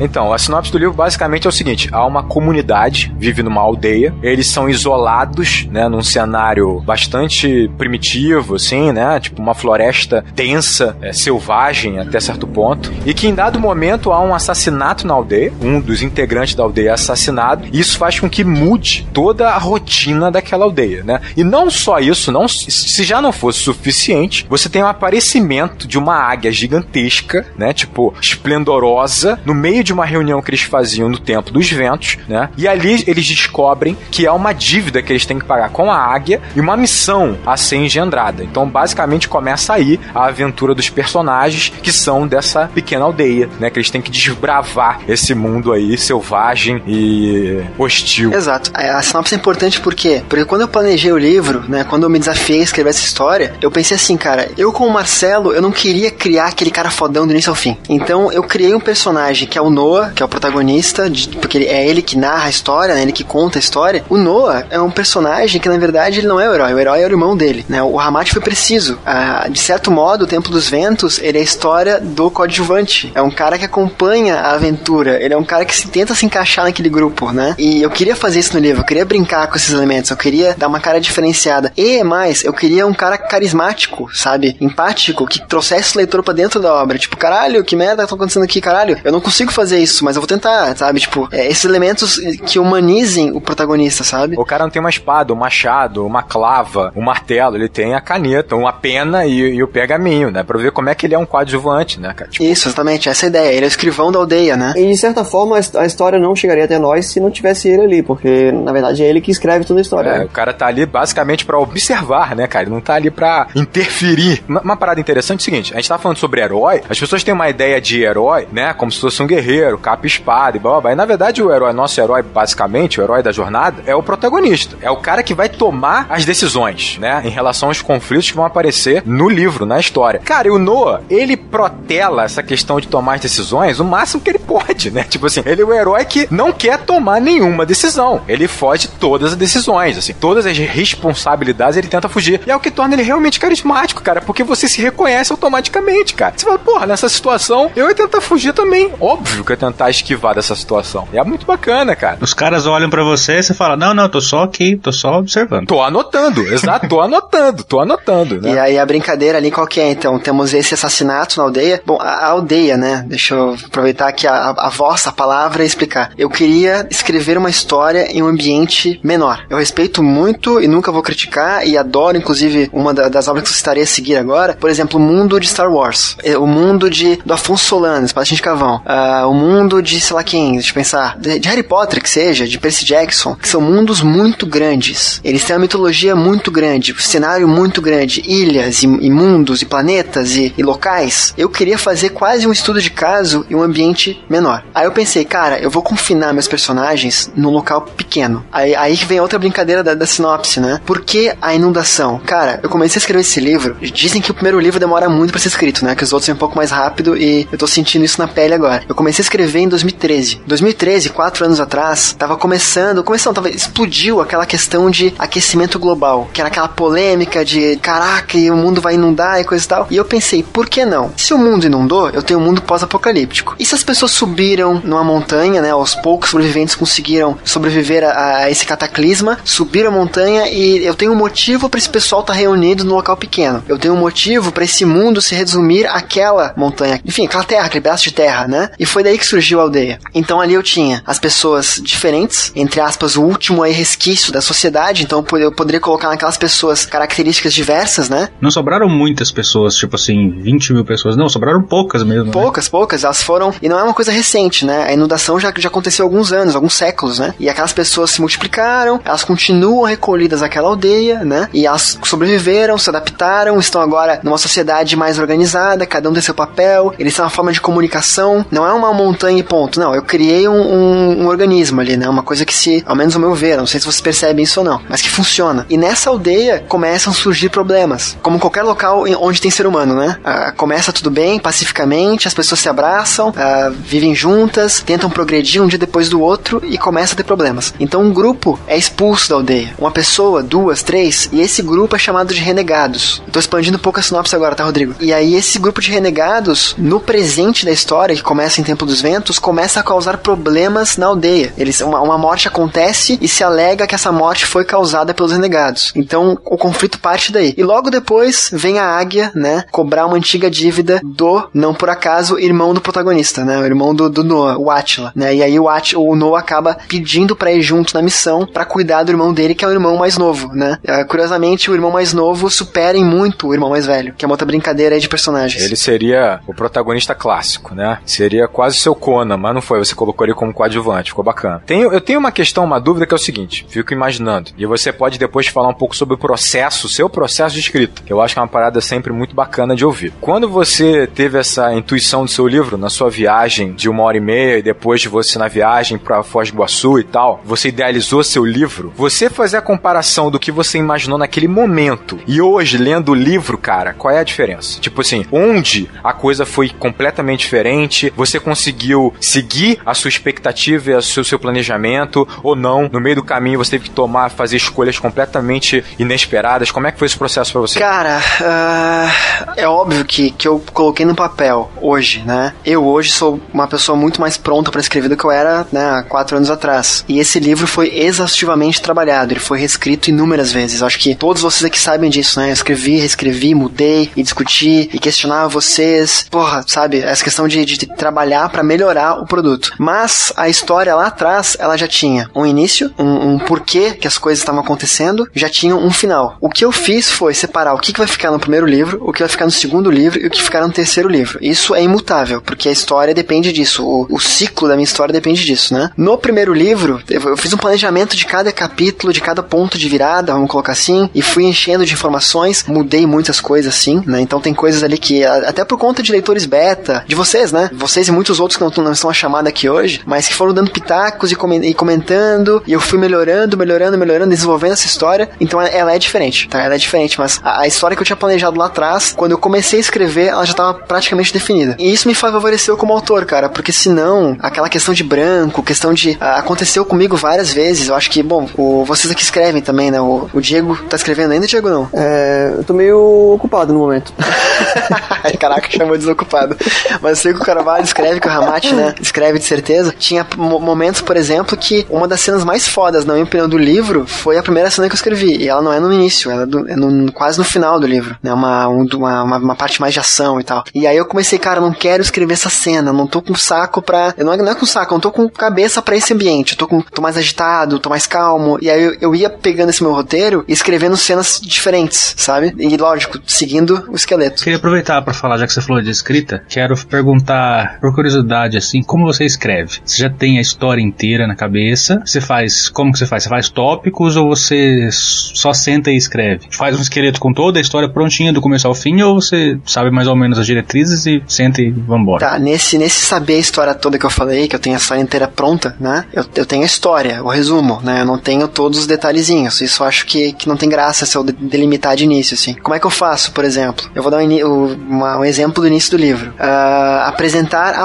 Então, a sinopse do livro basicamente é o seguinte: há uma comunidade, vive numa aldeia, eles são isolados, né, num cenário bastante primitivo, assim, né, tipo uma floresta densa, é, selvagem até certo ponto, e que em dado momento há um assassinato na aldeia, um dos integrantes da aldeia é assassinado, e isso faz com que mude toda a rotina daquela aldeia, né? E não só isso, não se já não fosse suficiente, você tem um aparecimento de uma águia gigantesca, né, tipo esplendorosa, no meio de uma reunião que eles faziam no Templo dos Ventos, né? E ali eles descobrem que há uma dívida que eles têm que pagar com a águia e uma missão a ser engendrada. Então, basicamente, começa aí a aventura dos personagens que são dessa pequena aldeia, né? Que eles têm que desbravar esse mundo aí selvagem e hostil. Exato. A sinopse é importante por quê? Porque quando eu planejei o livro, né? Quando eu me desafiei a escrever essa história, eu pensei assim, cara, eu com o Marcelo, eu não queria criar aquele cara fodão do início ao fim. Então, eu criei um personagem que é o Noah, que é o protagonista, de, porque é ele que narra a história, né, ele que conta a história. O Noah é um personagem que, na verdade, ele não é o herói. O herói é o irmão dele, né? O Hamat foi preciso. Ah, de certo modo, o Templo dos Ventos, ele é a história do coadjuvante. É um cara que acompanha a aventura. Ele é um cara que se tenta se encaixar naquele grupo, né? E eu queria fazer isso no livro. Eu queria brincar com esses elementos. Eu queria dar uma cara diferenciada. E mais, eu queria um cara carismático, sabe? Empático, que trouxesse o leitor pra dentro da obra. Tipo, caralho, que merda tá acontecendo aqui, caralho? Eu não consigo fazer isso, mas eu vou tentar, sabe? Tipo, é, esses elementos que humanizem o protagonista, sabe? O cara não tem uma espada, um machado, uma clava, um martelo, ele tem a caneta, uma pena e, e o pergaminho, né? Pra ver como é que ele é um coadjuvante, né, cara? Tipo... Isso, exatamente, essa é a ideia. Ele é o escrivão da aldeia, né? E de certa forma a história não chegaria até nós se não tivesse ele ali, porque na verdade é ele que escreve toda a história. É, né? o cara tá ali basicamente para observar, né, cara? Ele não tá ali para interferir. Uma, uma, parada interessante é o seguinte: a gente tá falando sobre herói, as pessoas têm uma ideia de herói, né? Como se fosse um guerreiro, capa e espada e blá blá blá. E na verdade o herói, nosso herói, basicamente, o herói da jornada, é o protagonista. É o cara que vai tomar as decisões, né? Em relação aos conflitos que vão aparecer no livro, na história. Cara, e o Noah, ele protela essa questão de tomar as decisões o máximo que ele pode, né? Tipo assim, ele é o herói que não quer tomar nenhuma decisão. Ele foge todas as decisões, assim, todas as responsabilidades ele tenta fugir. E é o que torna ele realmente carismático, cara, porque você se reconhece automaticamente, cara. Você fala, porra, nessa situação eu ia tentar fugir também. Óbvio que eu tentar esquivar dessa situação. E é muito bacana, cara. Os caras olham para você e você fala, não, não, tô só aqui, tô só observando. Tô anotando, exato, tô anotando, tô anotando, né? E aí a brincadeira ali qual que é, então? Temos esse assassinato na aldeia. Bom, a, a aldeia, né? Deixa eu aproveitar aqui a, a, a vossa palavra e explicar. Eu queria escrever uma história em um ambiente menor. Eu respeito muito e nunca vou criticar e adoro, inclusive, uma da, das obras que eu estaria a seguir agora. Por exemplo, o mundo de Star Wars. É, o mundo de do Afonso Solano, Espadachim de Cavão. Uh, o mundo de, sei lá quem, deixa eu pensar. De, Harry Potter, que seja, de Percy Jackson. Que são mundos muito grandes. Eles têm uma mitologia muito grande, um cenário muito grande, ilhas e, e mundos e planetas e, e locais. Eu queria fazer quase um estudo de caso em um ambiente menor. Aí eu pensei, cara, eu vou confinar meus personagens num local pequeno. Aí, aí vem outra brincadeira da, da sinopse, né? Por que a inundação? Cara, eu comecei a escrever esse livro. Dizem que o primeiro livro demora muito para ser escrito, né? Que os outros são um pouco mais rápido e eu tô sentindo isso na pele agora. Eu comecei a escrever em 2013. 2013, quatro anos atrás, tava começando, começando, tava, explodiu aquela questão de aquecimento global, que era aquela polêmica de caraca, e o mundo vai inundar e coisa e tal. E eu pensei, por que não? Se o mundo inundou, eu tenho um mundo pós-apocalíptico. E se as pessoas subiram numa montanha, né? Aos poucos sobreviventes conseguiram sobreviver a, a esse cataclisma, subiram a montanha e eu tenho um motivo para esse pessoal estar tá reunido no local pequeno. Eu tenho um motivo para esse mundo se resumir àquela montanha, enfim, aquela terra, aquele pedaço de terra, né? E foi daí que surgiu a aldeia. Então ali eu tinha as pessoas diferentes, entre aspas, o último aí resquício da sociedade, então eu poderia colocar naquelas pessoas características diversas, né? Não sobraram muitas pessoas, tipo assim, 20 mil pessoas, não, sobraram poucas mesmo. Né? Poucas, né? poucas, elas foram, e não é uma coisa recente, né? A inundação já, já aconteceu há alguns anos, alguns séculos, né? E aquelas pessoas se multiplicaram, elas continuam recolhidas àquela aldeia, né? E elas sobreviveram, se adaptaram, estão agora numa sociedade mais organizada, cada um tem seu papel, eles têm uma forma de comunicação, não é uma montanha e ponto, não, eu criei um, um, um organismo ali, né? Uma coisa que se, ao menos ao meu ver, não sei se vocês percebem isso ou não, mas que funciona. E nessa aldeia começam a surgir problemas, como qualquer local onde tem ser humano, né? Ah, começa tudo bem, pacificamente, as pessoas se abraçam, ah, vivem juntas, tentam progredir um dia depois do outro e começa a ter problemas. Então um grupo é expulso da aldeia. Uma pessoa, duas, três, e esse grupo é chamado de renegados. Eu tô expandindo um pouco a sinopse agora, tá, Rodrigo? E aí esse grupo de renegados, no presente da história, que começa em Templo dos Ventos, começa a causar problemas na aldeia. Eles, uma, uma morte acontece e se alega que essa morte foi causada pelos renegados. Então o conflito parte daí. E logo depois vem a águia, né, cobrar uma antiga dívida do, não por acaso, irmão do protagonista, né, o irmão do, do Noah, o Atila, né, e aí o, At o Noah acaba pedindo para ir junto na missão para cuidar do irmão dele, que é o irmão mais novo, né. Uh, curiosamente, o irmão mais novo supera em muito o irmão mais velho, que é uma outra brincadeira aí de personagens. Ele seria o protagonista clássico, né, seria quase seu Conan, mas não foi, você colocou ele como coadjuvante, ficou bacana. Tenho, eu tenho uma questão, uma dúvida que é o seguinte, fico imaginando, e você pode depois falar um pouco sobre o processo, seu processo de escrita, que eu acho que é uma parada sempre muito bacana de ouvir. Quando você teve essa intuição do seu livro, na sua viagem de uma hora e meia, e depois de você na viagem para Foz do Iguaçu e tal, você idealizou seu livro, você fazer a comparação do que você imaginou naquele momento e hoje, lendo o livro, cara, qual é a diferença? Tipo assim, onde a coisa foi completamente diferente, você conseguiu conseguiu seguir a sua expectativa e o seu, seu planejamento, ou não, no meio do caminho você teve que tomar, fazer escolhas completamente inesperadas. Como é que foi esse processo para você? Cara, uh, é óbvio que, que eu coloquei no papel hoje, né? Eu hoje sou uma pessoa muito mais pronta para escrever do que eu era, né, há quatro anos atrás. E esse livro foi exaustivamente trabalhado, ele foi reescrito inúmeras vezes. Acho que todos vocês aqui sabem disso, né? Eu escrevi, reescrevi, mudei e discuti e questionava vocês. Porra, sabe? Essa questão de, de trabalhar para melhorar o produto. Mas a história lá atrás, ela já tinha um início, um, um porquê que as coisas estavam acontecendo, já tinha um final. O que eu fiz foi separar o que, que vai ficar no primeiro livro, o que vai ficar no segundo livro e o que ficar no terceiro livro. Isso é imutável, porque a história depende disso. O, o ciclo da minha história depende disso, né? No primeiro livro, eu, fiz um planejamento de cada capítulo, de cada ponto de virada, vamos colocar assim, e fui enchendo de informações, mudei muitas coisas assim, né? Então tem coisas ali que, até por conta de leitores beta, de vocês, né? Vocês e muitos outros que não, não estão a chamada aqui hoje, mas que foram dando pitacos e comentando, e eu fui melhorando, melhorando, melhorando, desenvolvendo essa história. Então ela é diferente, tá? Ela é diferente, mas a, a história que eu tinha planejado lá atrás, quando eu comecei a escrever, ela já estava praticamente definida. E isso me favoreceu como autor, cara, porque senão, aquela questão de branco, questão de. Aconteceu comigo várias vezes. Eu acho que, bom, o, vocês aqui escrevem também, né? O, o Diego tá escrevendo ainda, Diego, não? É, eu tô meio ocupado no momento. Caraca, chamou desocupado. Mas eu sei que o Carvalho escreve, que o Ramate, né? Escreve de certeza. Tinha momentos, por exemplo, que uma das cenas mais fodas, na minha opinião, do livro foi a primeira cena que eu escrevi. E ela não é no início, ela é, do, é no, quase no final do livro. Né? Uma, uma, uma, uma, parte mais de ação e tal. E aí eu comecei, cara, não quero escrever essa cena, não tô com saco pra. Eu não, é, não é com saco, eu não tô com cabeça para esse ambiente. Eu tô, com, tô mais agitado, tô mais calmo. E aí eu, eu ia pegando esse meu roteiro e escrevendo cenas diferentes, sabe? E lógico, seguindo o esqueleto. Queria aproveitar para falar, já que você falou de escrita, quero perguntar, por curiosidade, assim, como você escreve? Você já tem a história inteira na cabeça? Você faz, como que você faz? Você faz tópicos ou você só senta e escreve? Faz um esqueleto com toda a história prontinha do começo ao fim ou você sabe mais ou menos as diretrizes e senta e vambora? Tá, nesse, nesse saber a história toda que eu falei, que eu tenho a história inteira pronta, né? Eu, eu tenho a história, o resumo, né? Eu não tenho todos os detalhezinhos. Isso eu acho que, que não tem graça se eu delimitar de início, assim. Como é que eu faço, por exemplo? Eu vou dar um, um exemplo do início do livro. Uh, apresentar a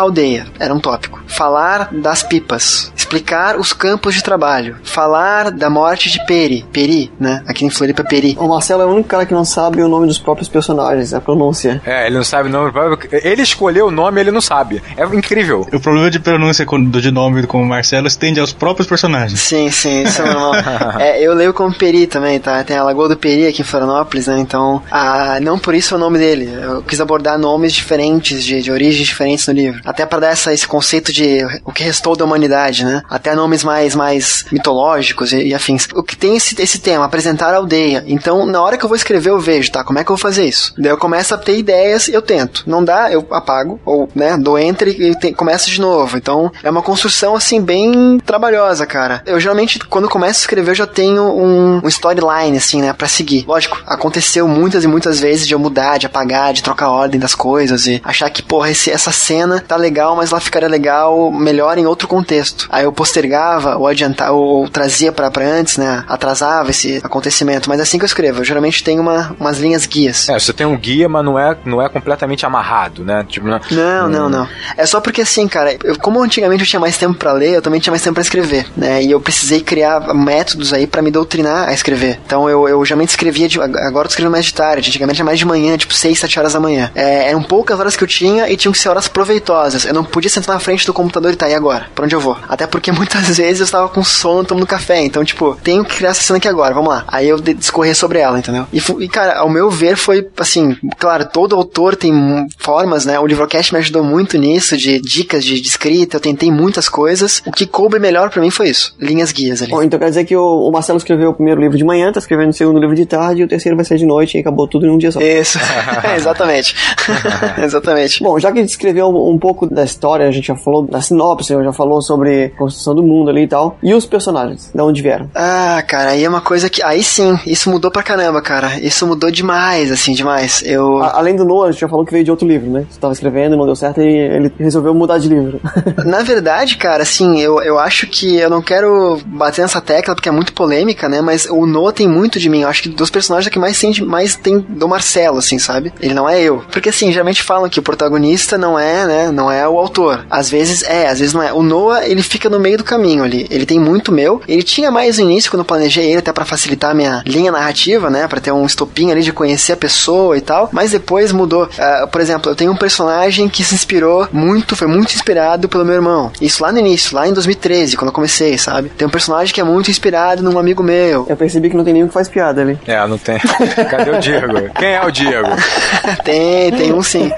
era um tópico. Falar das pipas. Explicar os campos de trabalho. Falar da morte de Peri. Peri, né? Aqui em Floripa, Peri. O Marcelo é o único cara que não sabe o nome dos próprios personagens, a pronúncia. É, ele não sabe o nome. Ele escolheu o nome ele não sabe. É incrível. O problema de pronúncia de nome como Marcelo estende aos próprios personagens. Sim, sim, isso é normal. é, eu leio como Peri também, tá? Tem a Lagoa do Peri aqui em Florianópolis, né? Então, ah, não por isso é o nome dele. Eu quis abordar nomes diferentes, de, de origens diferentes no livro. Até para dar essa, esse conceito de o que restou da humanidade, né? Até nomes mais, mais mitológicos e, e afins. O que tem esse, esse tema, apresentar a aldeia. Então, na hora que eu vou escrever, eu vejo, tá? Como é que eu vou fazer isso? Daí eu começo a ter ideias e eu tento. Não dá, eu apago, ou, né, dou enter e te, começo de novo. Então, é uma construção, assim, bem trabalhosa, cara. Eu geralmente, quando começo a escrever, eu já tenho um, um storyline, assim, né, pra seguir. Lógico, aconteceu muitas e muitas vezes de eu mudar, de apagar, de trocar a ordem das coisas e achar que, porra, esse, essa cena tá legal, mas ela ficaria legal melhor em outro contexto. Aí eu postergava ou adiantava ou, trazia pra, pra antes, né, atrasava esse acontecimento. Mas é assim que eu escrevo. Eu geralmente tenho uma, umas linhas guias. É, você tem um guia, mas não é, não é completamente amarrado, né? Tipo, não, não, hum. não, não. É só porque assim, cara, eu, como antigamente eu tinha mais tempo para ler, eu também tinha mais tempo para escrever, né? E eu precisei criar métodos aí para me doutrinar a escrever. Então eu, eu geralmente escrevia, de, agora eu tô escrevendo mais de tarde, antigamente era mais de manhã, tipo 6, 7 horas da manhã. É, eram poucas horas que eu tinha e tinham que ser horas proveitosas. Eu não podia sentar na frente do computador e tá, e agora? Pra onde eu vou? Até porque muitas vezes eu estava com sono tomando café, então tipo, tenho que criar essa cena aqui agora, vamos lá. Aí eu discorrer sobre ela, entendeu? E, e cara, ao meu ver foi, assim, claro, todo autor tem formas, né? O Livrocast me ajudou muito nisso, de dicas de, de escrita, eu tentei muitas coisas. O que coube melhor para mim foi isso, linhas guias ali. Bom, então quer dizer que o, o, Marcelo escreveu o primeiro livro de manhã, tá escrevendo o segundo livro de tarde e o terceiro vai ser de noite e acabou tudo em um dia só. Isso, exatamente. exatamente. Bom, já que a gente escreveu um, um, pouco da história, a gente já falou da sinopse, já falou sobre a construção do mundo ali e tal. E os personagens, de onde vieram? Ah, cara, aí é uma coisa que. Aí sim, isso mudou pra caramba, cara. Isso mudou demais, assim, demais. Eu. A, além do Noah, a gente já falou que veio de outro livro, né? Você tava escrevendo, não deu certo e ele resolveu mudar de livro. Na verdade, cara, assim, eu, eu acho que eu não quero bater nessa tecla porque é muito polêmica, né? Mas o Noah tem muito de mim. Eu acho que dos personagens é que mais tem, mais tem do Marcelo, assim, sabe? Ele não é eu. Porque, assim, geralmente falam que o protagonista não é, né? Não é o, o autor. Às vezes é, às vezes não é. O Noah, ele fica no meio do caminho ali. Ele tem muito meu. Ele tinha mais no início, quando eu planejei ele, até para facilitar a minha linha narrativa, né? Pra ter um estopim ali de conhecer a pessoa e tal. Mas depois mudou. Uh, por exemplo, eu tenho um personagem que se inspirou muito, foi muito inspirado pelo meu irmão. Isso lá no início, lá em 2013, quando eu comecei, sabe? Tem um personagem que é muito inspirado num amigo meu. Eu percebi que não tem nenhum que faz piada ali. É, não tem. Cadê o Diego? Quem é o Diego? tem, tem um sim.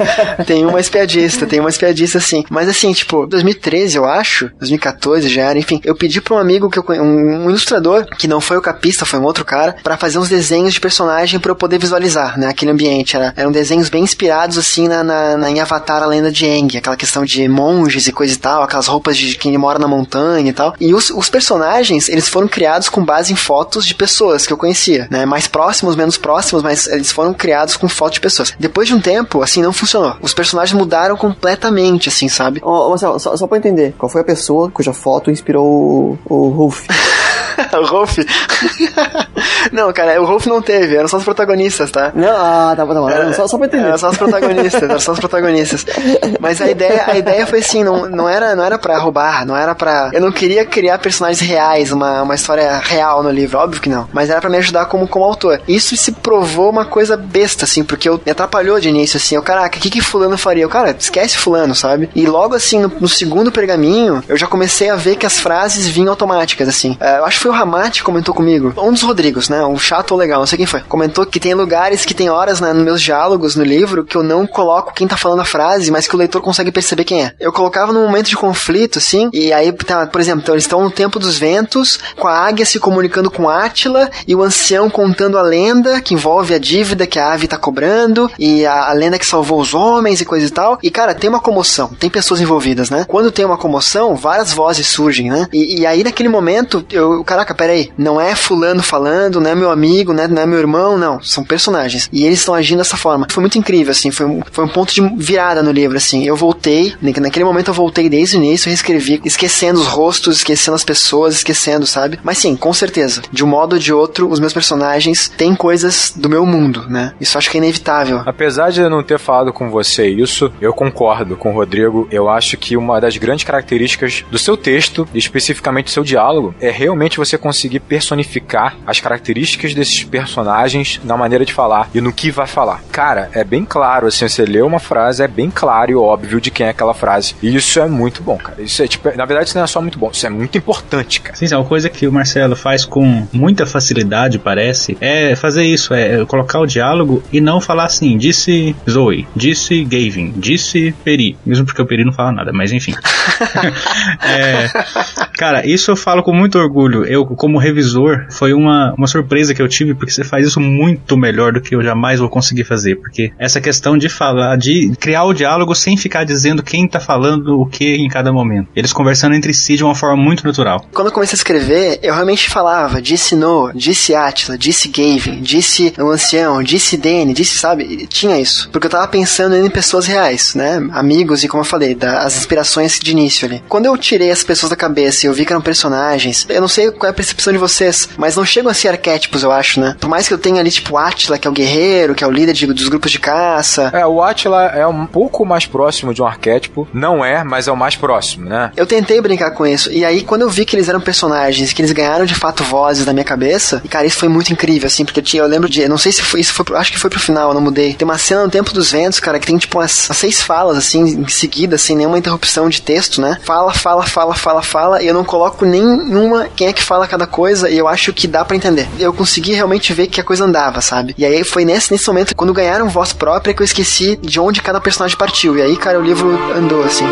Tem uma espiadista, tem uma espiadista sim. Mas assim, tipo, 2013 eu acho, 2014 já era, enfim, eu pedi pra um amigo que eu um, um ilustrador, que não foi o capista, foi um outro cara, para fazer uns desenhos de personagem para eu poder visualizar, né, aquele ambiente. Era, eram desenhos bem inspirados, assim, na, na, na, em Avatar, a lenda de Aang, aquela questão de monges e coisa e tal, aquelas roupas de quem mora na montanha e tal. E os, os personagens, eles foram criados com base em fotos de pessoas que eu conhecia, né, mais próximos, menos próximos, mas eles foram criados com fotos de pessoas. Depois de um tempo, assim, não funcionou. Os personagens mudaram completamente, assim, sabe? Ô, oh, Marcelo, só, só pra entender, qual foi a pessoa cuja foto inspirou o, o Rolf? o Rolf? não, cara, o Rolf não teve, eram só os protagonistas, tá? Não, ah, tá bom, tá bom. Era, só, só pra entender. Eram só os protagonistas, eram só os protagonistas. Mas a ideia, a ideia foi assim, não, não, era, não era pra roubar, não era pra... Eu não queria criar personagens reais, uma, uma história real no livro, óbvio que não. Mas era pra me ajudar como, como autor. Isso se provou uma coisa besta, assim, porque eu, me atrapalhou de início, assim. Eu, caraca, o que que fulano faria? Eu, cara, esquece fulano, sabe? E logo, assim, no, no segundo pergaminho, eu já comecei a ver que as frases vinham automáticas, assim. Uh, eu acho foi o Ramate que comentou comigo. Um dos Rodrigos, né? Um chato ou legal, não sei quem foi. Comentou que tem lugares que tem horas né, nos meus diálogos no livro que eu não coloco quem tá falando a frase, mas que o leitor consegue perceber quem é. Eu colocava num momento de conflito, assim, e aí, tá, por exemplo, então, eles estão no Tempo dos Ventos, com a águia se comunicando com Átila e o ancião contando a lenda que envolve a dívida que a ave tá cobrando e a, a lenda que salvou os homens e coisa e tal. E, cara, tem uma comoção, tem pessoas envolvidas, né? Quando tem uma comoção, várias vozes surgem, né? E, e aí, naquele momento, eu, caraca, peraí, não é fulano falando, não é meu amigo, né, não é meu irmão, não, são personagens. E eles estão agindo dessa forma. Foi muito incrível, assim, foi um, foi um ponto de virada no livro, assim. Eu voltei, naquele momento eu voltei desde o início, reescrevi, esquecendo os rostos, esquecendo as pessoas, esquecendo, sabe? Mas sim, com certeza, de um modo ou de outro, os meus personagens têm coisas do meu mundo, né? Isso acho que é inevitável. Apesar de eu não ter falado com você isso, eu concordo com o Rodrigo. Eu acho que uma das grandes características do seu texto, especificamente do seu diálogo, é realmente você conseguir personificar as características desses personagens na maneira de falar e no que vai falar. Cara, é bem claro, assim, você lê uma frase, é bem claro e óbvio de quem é aquela frase. E isso é muito bom, cara. Isso é, tipo, na verdade, isso não é só muito bom, isso é muito importante, cara. Sim, é uma coisa que o Marcelo faz com muita facilidade, parece, é fazer isso, é colocar o diálogo e não falar assim, disse Zoe, disse Gavin, disse Peri. Mesmo porque o Peri não fala nada, mas enfim. é, cara, isso eu falo com muito orgulho. Eu, como revisor, foi uma, uma surpresa que eu tive, porque você faz isso muito melhor do que eu jamais vou conseguir fazer. Porque essa questão de falar, de criar o diálogo sem ficar dizendo quem tá falando o que em cada momento. Eles conversando entre si de uma forma muito natural. Quando eu comecei a escrever, eu realmente falava, disse Noah, disse Atila, disse Gavin, disse o ancião, disse Danny, disse, sabe? Tinha isso. Porque eu tava pensando em pessoas reais, né? Amigos e, como eu falei, das inspirações de início ali. Quando eu tirei as pessoas da cabeça e eu vi que eram personagens, eu não sei qual é a percepção de vocês, mas não chegam a ser arquétipos, eu acho, né? Por mais que eu tenha ali, tipo, Atila, que é o guerreiro, que é o líder de, dos grupos de caça. É, o Atila é um pouco mais próximo de um arquétipo. Não é, mas é o mais próximo, né? Eu tentei brincar com isso. E aí, quando eu vi que eles eram personagens, que eles ganharam de fato vozes na minha cabeça, e cara, isso foi muito incrível, assim, porque eu, tinha, eu lembro de. Não sei se foi isso, foi, acho que foi pro final, eu não mudei. Tem uma cena no Tempo dos Ventos, cara, que tem tipo umas, umas seis falas, assim, em seguida, sem nenhuma interrupção de texto, né? Fala, fala, fala, fala, fala, e eu não coloco nenhuma quem é que fala cada coisa, e eu acho que dá para entender. Eu consegui realmente ver que a coisa andava, sabe? E aí foi nesse, nesse momento, quando ganharam voz própria, que eu esqueci de onde cada personagem partiu. E aí, cara, o livro andou assim.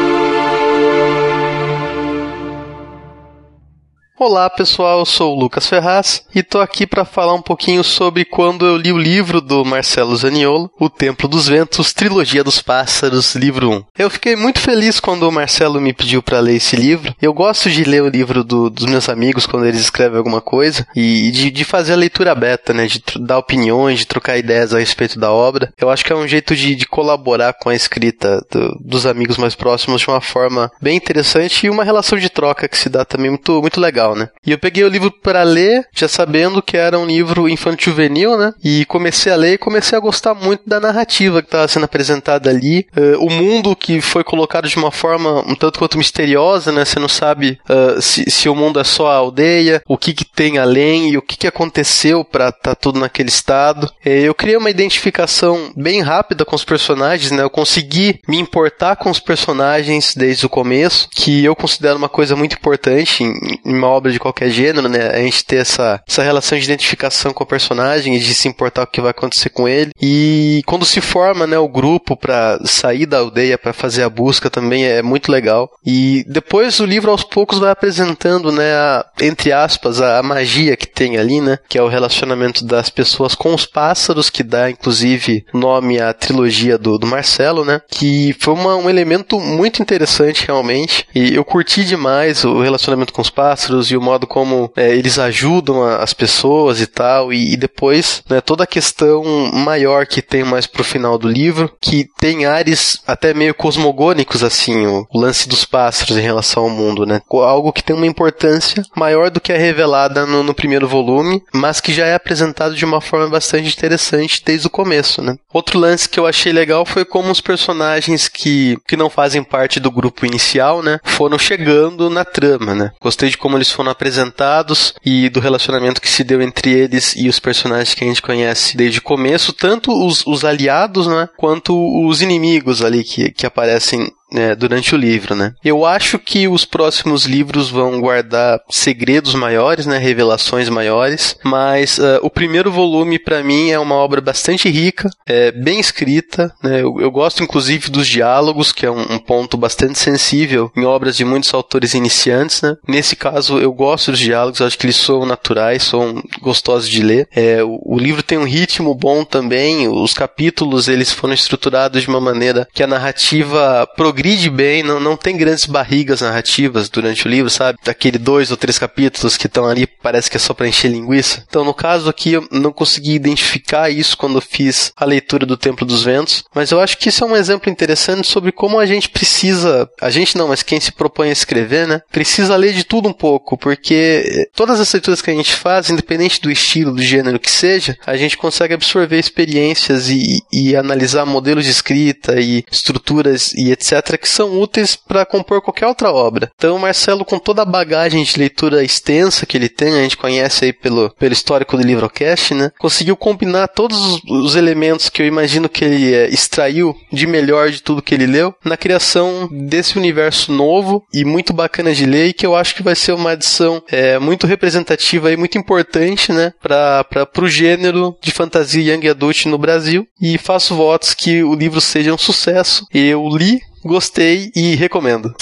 Olá pessoal, eu sou o Lucas Ferraz e tô aqui para falar um pouquinho sobre quando eu li o livro do Marcelo Zaniolo, O Templo dos Ventos, Trilogia dos Pássaros, livro 1. Eu fiquei muito feliz quando o Marcelo me pediu para ler esse livro. Eu gosto de ler o livro do, dos meus amigos quando eles escrevem alguma coisa e de, de fazer a leitura aberta, né, de dar opiniões, de trocar ideias a respeito da obra. Eu acho que é um jeito de, de colaborar com a escrita do, dos amigos mais próximos de uma forma bem interessante e uma relação de troca que se dá também muito, muito legal tal, né? E eu peguei o livro para ler, já sabendo que era um livro infantil juvenil, né? E comecei a ler e comecei a gostar muito da narrativa que estava sendo apresentada ali. Uh, o mundo que foi colocado de uma forma um tanto quanto misteriosa, né? Você não sabe uh, se, se, o mundo é só a aldeia, o que, que tem além e o que, que aconteceu para estar tá tudo naquele estado. É, eu criei uma identificação bem rápida com os personagens, né? Eu consegui me importar com os personagens desde o começo, que eu considero uma coisa muito importante em, em uma obra de qualquer gênero, né? A gente ter essa, essa relação de identificação com o personagem e de se importar o que vai acontecer com ele. E quando se forma, né, o grupo para sair da aldeia para fazer a busca também é muito legal. E depois o livro aos poucos vai apresentando, né, a, entre aspas, a, a magia que tem ali, né, que é o relacionamento das pessoas com os pássaros, que dá inclusive nome à trilogia do, do Marcelo, né, que foi uma, um elemento muito interessante realmente. E eu curti demais o relacionamento com os pássaros e o modo como é, eles ajudam a, as pessoas e tal. E, e depois, né, toda a questão maior que tem mais pro final do livro, que tem ares até meio cosmogônicos, assim, o, o lance dos pássaros em relação ao mundo, né? Algo que tem uma importância maior do que é revelada no, no primeiro volume, mas que já é apresentado de uma forma bastante interessante desde o começo, né? Outro lance que eu achei legal foi como os personagens que, que não fazem parte do grupo inicial, né, foram chegando na trama, né? Gostei de como eles foram apresentados e do relacionamento que se deu entre eles e os personagens que a gente conhece desde o começo, tanto os, os aliados, né, quanto os inimigos ali que, que aparecem né, durante o livro, né? Eu acho que os próximos livros vão guardar segredos maiores, né, revelações maiores, mas uh, o primeiro volume para mim é uma obra bastante rica, é bem escrita, né? Eu, eu gosto inclusive dos diálogos, que é um, um, ponto bastante sensível em obras de muitos autores iniciantes, né? Nesse caso eu gosto dos diálogos, acho que eles são naturais, são gostosos de ler. É, o, o livro tem um ritmo bom também, os capítulos eles foram estruturados de uma maneira que a narrativa progride progride bem, não, não tem grandes barrigas narrativas durante o livro, sabe? Aquele dois ou três capítulos que estão ali, parece que é só pra encher linguiça. Então, no caso aqui, eu não consegui identificar isso quando eu fiz a leitura do Templo dos Ventos, mas eu acho que isso é um exemplo interessante sobre como a gente precisa, a gente não, mas quem se propõe a escrever, né? Precisa ler de tudo um pouco, porque todas as leituras que a gente faz, independente do estilo, do gênero que seja, a gente consegue absorver experiências e, e analisar modelos de escrita e estruturas e etc que são úteis para compor qualquer outra obra. Então, Marcelo, com toda a bagagem de leitura extensa que ele tem, a gente conhece aí pelo, pelo histórico do Livrocast, né? Conseguiu combinar todos os, os elementos que eu imagino que ele é, extraiu de melhor de tudo que ele leu na criação desse universo novo e muito bacana de ler e que eu acho que vai ser uma edição é, muito representativa e muito importante, né? Para o gênero de fantasia young adult no Brasil. E faço votos que o livro seja um sucesso. Eu li gostei e recomendo.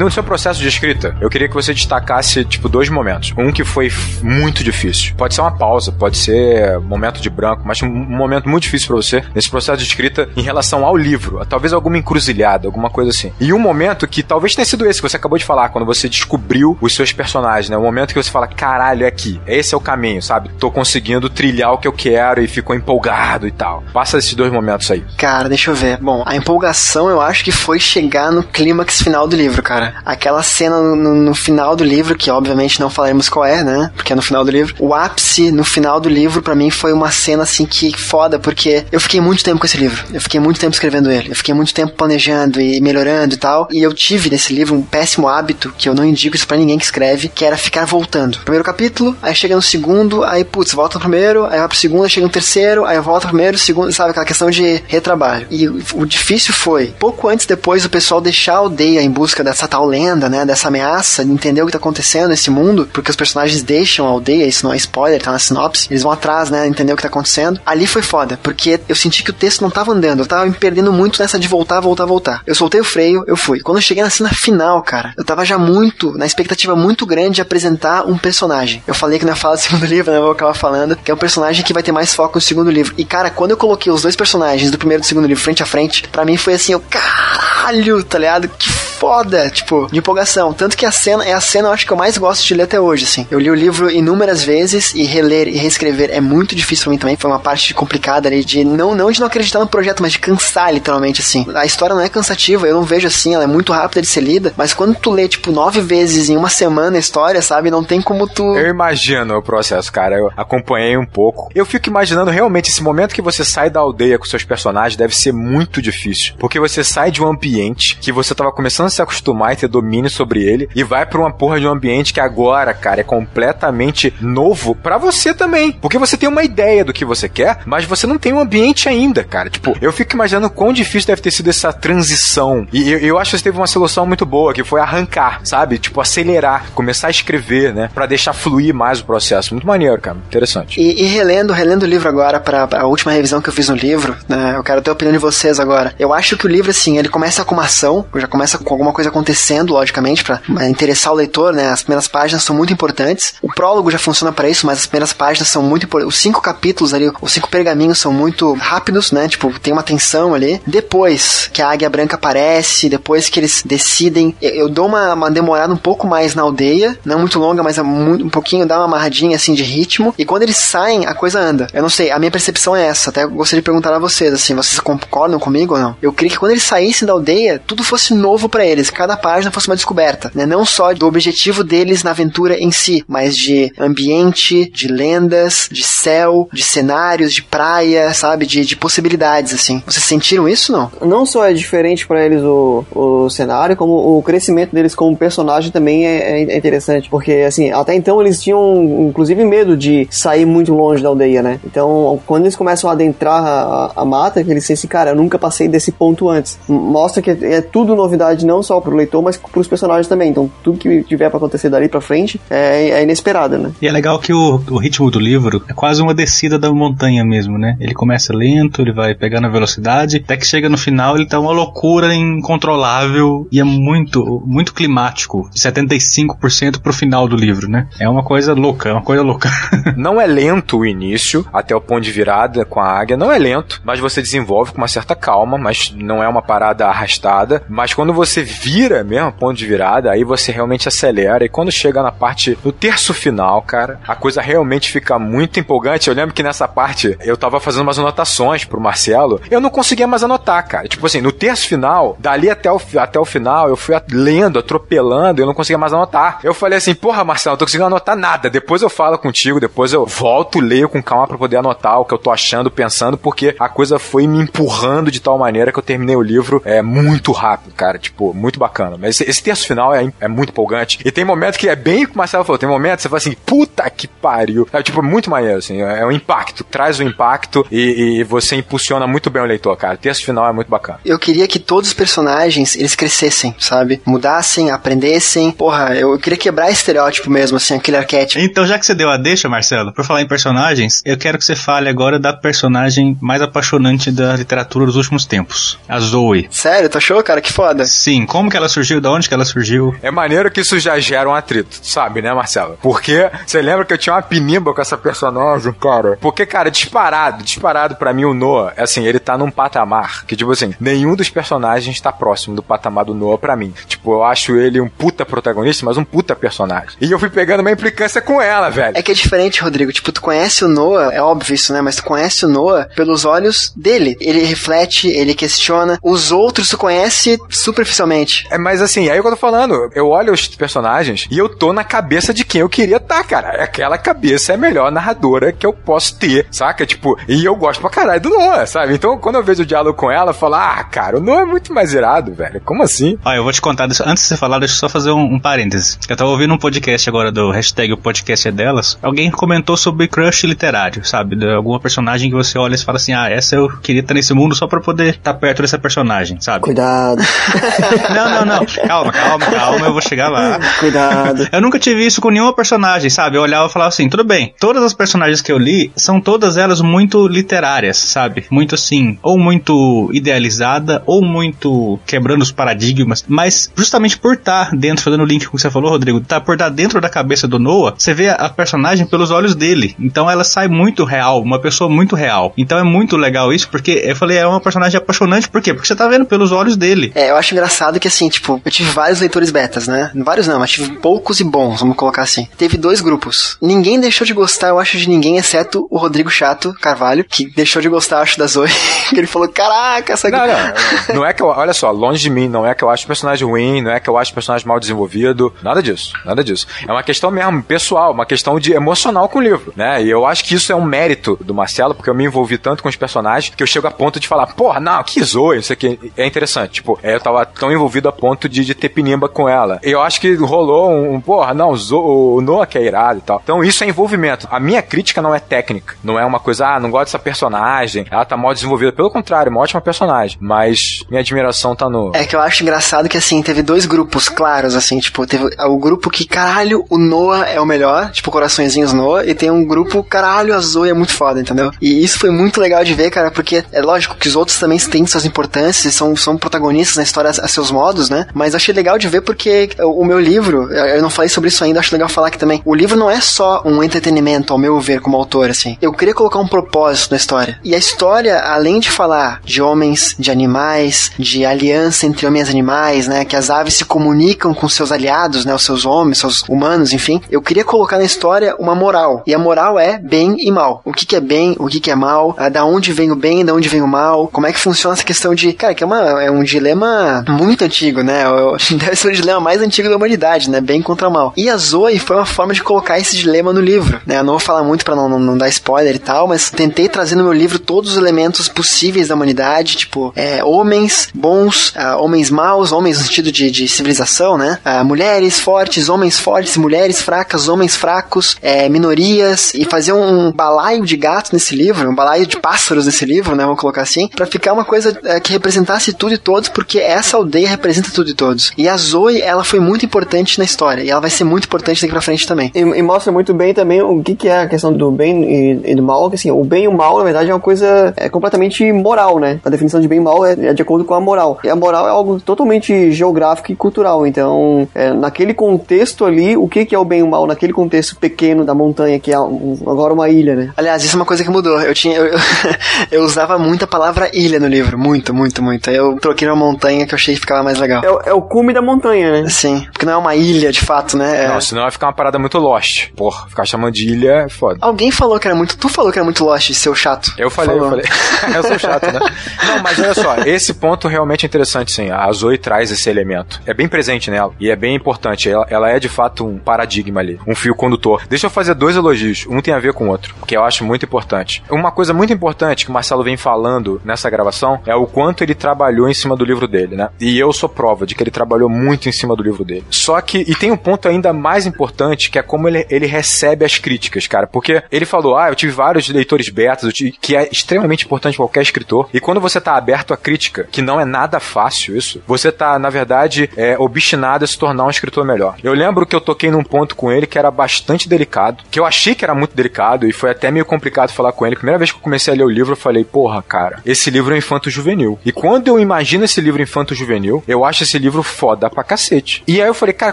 No seu processo de escrita, eu queria que você destacasse, tipo, dois momentos. Um que foi muito difícil. Pode ser uma pausa, pode ser momento de branco, mas um momento muito difícil para você nesse processo de escrita em relação ao livro. Talvez alguma encruzilhada, alguma coisa assim. E um momento que talvez tenha sido esse que você acabou de falar, quando você descobriu os seus personagens, né? O momento que você fala, caralho, é aqui. Esse é o caminho, sabe? Tô conseguindo trilhar o que eu quero e ficou empolgado e tal. Passa esses dois momentos aí. Cara, deixa eu ver. Bom, a empolgação eu acho que foi chegar no clímax final do livro, cara aquela cena no, no, final do livro, que obviamente não falaremos qual é, né? Porque é no final do livro. O ápice no final do livro, para mim, foi uma cena assim que foda, porque eu fiquei muito tempo com esse livro. Eu fiquei muito tempo escrevendo ele. Eu fiquei muito tempo planejando e melhorando e tal. E eu tive nesse livro um péssimo hábito, que eu não indico isso pra ninguém que escreve, que era ficar voltando. Primeiro capítulo, aí chega no segundo, aí putz, volta no primeiro, aí vai pro segundo, aí chega no terceiro, aí volta pro primeiro, segundo, sabe? Aquela questão de retrabalho. E o difícil foi, pouco antes depois, o pessoal deixar a aldeia em busca dessa tal lenda, né, dessa ameaça, de entender o que tá acontecendo nesse mundo, porque os personagens deixam a aldeia, isso não é spoiler, tá na sinopse, eles vão atrás, né, entender o que tá acontecendo. Ali foi foda, porque eu senti que o texto não tava andando, eu tava me perdendo muito nessa de voltar, voltar, voltar. Eu soltei o freio, eu fui. Quando eu cheguei na cena final, cara, eu tava já muito, na expectativa muito grande de apresentar um personagem. Eu falei que na fala do segundo livro, né, eu vou acabar falando, que é um personagem que vai ter mais foco no segundo livro. E, cara, quando eu coloquei os dois personagens do primeiro e do segundo livro frente a frente, para mim foi assim, eu, caralho, tá ligado? Que foda, tipo, de empolgação. Tanto que a cena é a cena, eu acho que eu mais gosto de ler até hoje, assim. Eu li o livro inúmeras vezes e reler e reescrever é muito difícil pra mim também. Foi uma parte complicada ali de não, não de não acreditar no projeto, mas de cansar, literalmente, assim. A história não é cansativa, eu não vejo assim, ela é muito rápida de ser lida, mas quando tu lê, tipo, nove vezes em uma semana a história, sabe? Não tem como tu. Eu imagino o processo, cara. Eu acompanhei um pouco. Eu fico imaginando realmente esse momento que você sai da aldeia com seus personagens deve ser muito difícil. Porque você sai de um ambiente que você tava começando se acostumar e ter domínio sobre ele e vai pra uma porra de um ambiente que agora, cara, é completamente novo para você também. Porque você tem uma ideia do que você quer, mas você não tem um ambiente ainda, cara. Tipo, eu fico imaginando quão difícil deve ter sido essa transição. E eu, eu acho que você teve uma solução muito boa, que foi arrancar, sabe? Tipo, acelerar, começar a escrever, né? Pra deixar fluir mais o processo. Muito maneiro, cara. Interessante. E, e relendo, relendo o livro agora, pra a última revisão que eu fiz no livro, né? Eu quero ter a opinião de vocês agora. Eu acho que o livro, assim, ele começa com uma ação, já começa com alguma coisa acontecendo, logicamente, pra interessar o leitor, né? As primeiras páginas são muito importantes. O prólogo já funciona para isso, mas as primeiras páginas são muito importantes. Os cinco capítulos ali, os cinco pergaminhos são muito rápidos, né? Tipo, tem uma tensão ali. Depois que a Águia Branca aparece, depois que eles decidem, eu, dou uma, uma demorada um pouco mais na aldeia, não muito longa, mas muito, um pouquinho, dá uma amarradinha assim de ritmo. E quando eles saem, a coisa anda. Eu não sei, a minha percepção é essa. Até gostaria de perguntar a vocês, assim, vocês concordam comigo ou não? Eu queria que quando eles saíssem da aldeia, tudo fosse novo para eles, cada página fosse uma descoberta, né? Não só do objetivo deles na aventura em si, mas de ambiente, de lendas, de céu, de cenários, de praia, sabe? De, de possibilidades, assim. Vocês sentiram isso não? Não só é diferente para eles o, o cenário, como o crescimento deles como personagem também é, é, interessante. Porque, assim, até então eles tinham, inclusive, medo de sair muito longe da aldeia, né? Então, quando eles começam a adentrar a, a mata, eles dizem assim, cara, eu nunca passei desse ponto antes. Mostra que é, é tudo novidade, não só pro leitor, mas pros personagens também. Então, tudo que tiver para acontecer dali pra frente é, é inesperado, né? E é legal que o, o ritmo do livro é quase uma descida da montanha mesmo, né? Ele começa lento, ele vai pegando a velocidade, até que chega no final ele tá uma loucura incontrolável e é muito, muito climático. 75% pro final do livro, né? É uma coisa louca, é uma coisa louca. não é lento o início, até o ponto de virada com a águia, não é lento, mas você desenvolve com uma certa calma, mas não é uma parada arrastada. Mas quando você vira mesmo, ponto de virada, aí você realmente acelera. E quando chega na parte do terço final, cara, a coisa realmente fica muito empolgante. Eu lembro que nessa parte eu tava fazendo umas anotações pro Marcelo, eu não conseguia mais anotar, cara. Tipo assim, no terço final, dali até o, até o final, eu fui lendo, atropelando, eu não conseguia mais anotar. Eu falei assim, porra, Marcelo, não tô conseguindo anotar nada. Depois eu falo contigo, depois eu volto, leio com calma para poder anotar o que eu tô achando, pensando, porque a coisa foi me empurrando de tal maneira que eu terminei o livro é muito rápido, cara. Tipo, muito bacana. Mas esse, esse terço final é, é muito empolgante. E tem momento que é bem o que o Marcelo falou, tem momento que você fala assim, puta que pariu. É tipo, muito maneiro, assim. É, é um impacto. Traz o impacto e, e, você impulsiona muito bem o leitor, cara. O terço final é muito bacana. Eu queria que todos os personagens, eles crescessem, sabe? Mudassem, aprendessem. Porra, eu queria quebrar estereótipo mesmo, assim, aquele arquétipo. Então, já que você deu a deixa, Marcelo, por falar em personagens, eu quero que você fale agora da personagem mais apaixonante da literatura dos últimos tempos, a Zoe. Sério? Tu achou, cara? Que foda. Sim, como que ela surgiu, da onde que ela surgiu? É maneiro que isso já gera um atrito, sabe, né, Marcelo? Porque você lembra que eu tinha uma pinimba com essa personagem, cara? Porque, cara, disparado, disparado para mim o Noah, assim, ele tá num patamar que, tipo assim, nenhum dos personagens tá próximo do patamar do Noah pra mim. Tipo, eu acho ele um puta protagonista, mas um puta personagem. E eu fui pegando uma implicância com ela, velho. É que é diferente, Rodrigo. Tipo, tu conhece o Noah, é óbvio isso, né? Mas tu conhece o Noah pelos olhos dele. Ele reflete, ele questiona. Os outros tu conhece superficialmente. É, mas assim, aí é o que eu tô falando. Eu olho os personagens e eu tô na cabeça de quem eu queria estar, tá, cara. Aquela cabeça é a melhor narradora que eu posso ter, saca? Tipo, e eu gosto pra caralho do Noah, sabe? Então, quando eu vejo o diálogo com ela, eu falo, ah, cara, o Noah é muito mais irado, velho. Como assim? Ah, eu vou te contar. Antes de você falar, deixa eu só fazer um, um parênteses. Eu tava ouvindo um podcast agora do hashtag o podcast é delas. Alguém comentou sobre crush literário, sabe? De alguma personagem que você olha e fala assim, ah, essa eu queria estar nesse mundo só pra poder estar perto dessa personagem, sabe? Cuidado. não, não, não. Calma, calma, calma, eu vou chegar lá. Cuidado. Eu nunca tive isso com nenhuma personagem, sabe? Eu olhava e falava assim, tudo bem, todas as personagens que eu li são todas elas muito literárias, sabe? Muito assim, ou muito idealizada, ou muito quebrando os paradigmas, mas justamente por estar dentro, fazendo o link com o que você falou, Rodrigo, tá por estar dentro da cabeça do Noah, você vê a personagem pelos olhos dele. Então ela sai muito real, uma pessoa muito real. Então é muito legal isso, porque eu falei, é uma personagem apaixonante, por quê? Porque você tá vendo pelos olhos dele. É, eu acho engraçado engraçado que assim, tipo, eu tive vários leitores betas, né? Vários não, mas tive poucos e bons, vamos colocar assim. Teve dois grupos. Ninguém deixou de gostar, eu acho, de ninguém, exceto o Rodrigo Chato Carvalho, que deixou de gostar, acho, da Zoe. que ele falou, caraca, essa Não, não, não é que eu, olha só, longe de mim, não é que eu acho o personagem ruim, não é que eu acho o personagem mal desenvolvido, nada disso, nada disso. É uma questão mesmo pessoal, uma questão de emocional com o livro, né? E eu acho que isso é um mérito do Marcelo, porque eu me envolvi tanto com os personagens que eu chego a ponto de falar, porra, não, que Zoe, isso aqui é interessante. Tipo, eu tava tão envolvido a ponto de, de ter pinimba com ela. Eu acho que rolou um, um porra, não, Zo, o Noah que é irado e tal. Então isso é envolvimento. A minha crítica não é técnica, não é uma coisa, ah, não gosto dessa personagem, ela tá mal desenvolvida. Pelo contrário, uma ótima personagem. Mas minha admiração tá no. É que eu acho engraçado que assim, teve dois grupos claros, assim, tipo, teve o grupo que, caralho, o Noah é o melhor, tipo, coraçõezinhos Noah, e tem um grupo, caralho, a Zoe é muito foda, entendeu? E isso foi muito legal de ver, cara, porque é lógico que os outros também têm suas importâncias são, são protagonistas na história a seus modos, né? Mas achei legal de ver porque o meu livro, eu não falei sobre isso ainda, acho legal falar aqui também. O livro não é só um entretenimento, ao meu ver, como autor, assim. Eu queria colocar um propósito na história. E a história, além de falar de homens, de animais, de aliança entre homens e animais, né? Que as aves se comunicam com seus aliados, né? Os seus homens, seus humanos, enfim. Eu queria colocar na história uma moral. E a moral é bem e mal. O que, que é bem, o que, que é mal, ah, da onde vem o bem, da onde vem o mal, como é que funciona essa questão de. Cara, que é, uma, é um dilema muito antigo, né? Deve ser o dilema mais antigo da humanidade, né? Bem contra mal. E a Zoe foi uma forma de colocar esse dilema no livro, né? Eu não vou falar muito para não, não, não, dar spoiler e tal, mas tentei trazer no meu livro todos os elementos possíveis da humanidade, tipo, é, homens bons, uh, homens maus, homens no sentido de, de civilização, né? Uh, mulheres fortes, homens fortes, mulheres fracas, homens fracos, é, minorias, e fazer um balaio de gatos nesse livro, um balaio de pássaros nesse livro, né? Vamos colocar assim, para ficar uma coisa é, que representasse tudo e todos, porque essa aldeia representa tudo e todos. E a Zoe, ela foi muito importante na história, e ela vai ser muito importante daqui pra frente também. E, e mostra muito bem também o que, que é a questão do bem e, e, do mal, que assim, o bem e o mal, na verdade, é uma coisa é, completamente moral, né? A definição de bem e mal é, é, de acordo com a moral. E a moral é algo totalmente geográfico e cultural. Então, é, naquele contexto ali, o que, que é o bem e o mal? Naquele contexto pequeno da montanha, que é um, agora uma ilha, né? Aliás, isso é uma coisa que mudou. Eu tinha. Eu, eu usava muito a palavra ilha no livro. Muito, muito, muito. Aí eu troquei uma montanha que eu achei que ficava mais legal. É, é o cume da montanha, né? Sim. Porque não é uma ilha de fato, né? Não, senão vai ficar uma parada muito lost. Porra, ficar chamando de ilha é foda. Alguém falou que era muito. Tu falou que era muito lost, seu chato. Eu falei, falou. eu falei. eu sou chato, né? Não, mas olha só, esse ponto realmente é interessante, sim. A Zoe traz esse elemento. É bem presente nela. E é bem importante. Ela, ela é de fato um paradigma ali. Um fio condutor. Deixa eu fazer dois elogios. Um tem a ver com o outro. Que eu acho muito importante. Uma coisa muito importante que o Marcelo vem falando nessa gravação é o quanto ele trabalhou em cima do livro dele, né? E eu sou prova de que ele trabalhou muito em cima do livro dele. Só que, e tem um ponto ainda mais importante, que é como ele, ele recebe as críticas, cara. Porque ele falou, ah, eu tive vários leitores betas, que é extremamente importante qualquer escritor. E quando você tá aberto à crítica, que não é nada fácil isso, você tá, na verdade, é, obstinado a se tornar um escritor melhor. Eu lembro que eu toquei num ponto com ele que era bastante delicado, que eu achei que era muito delicado e foi até meio complicado falar com ele. Primeira vez que eu comecei a ler o livro, eu falei, porra, cara, esse livro é infanto-juvenil. E quando eu imagino esse livro infanto-juvenil, eu acho esse livro foda pra cacete. E aí eu falei, cara,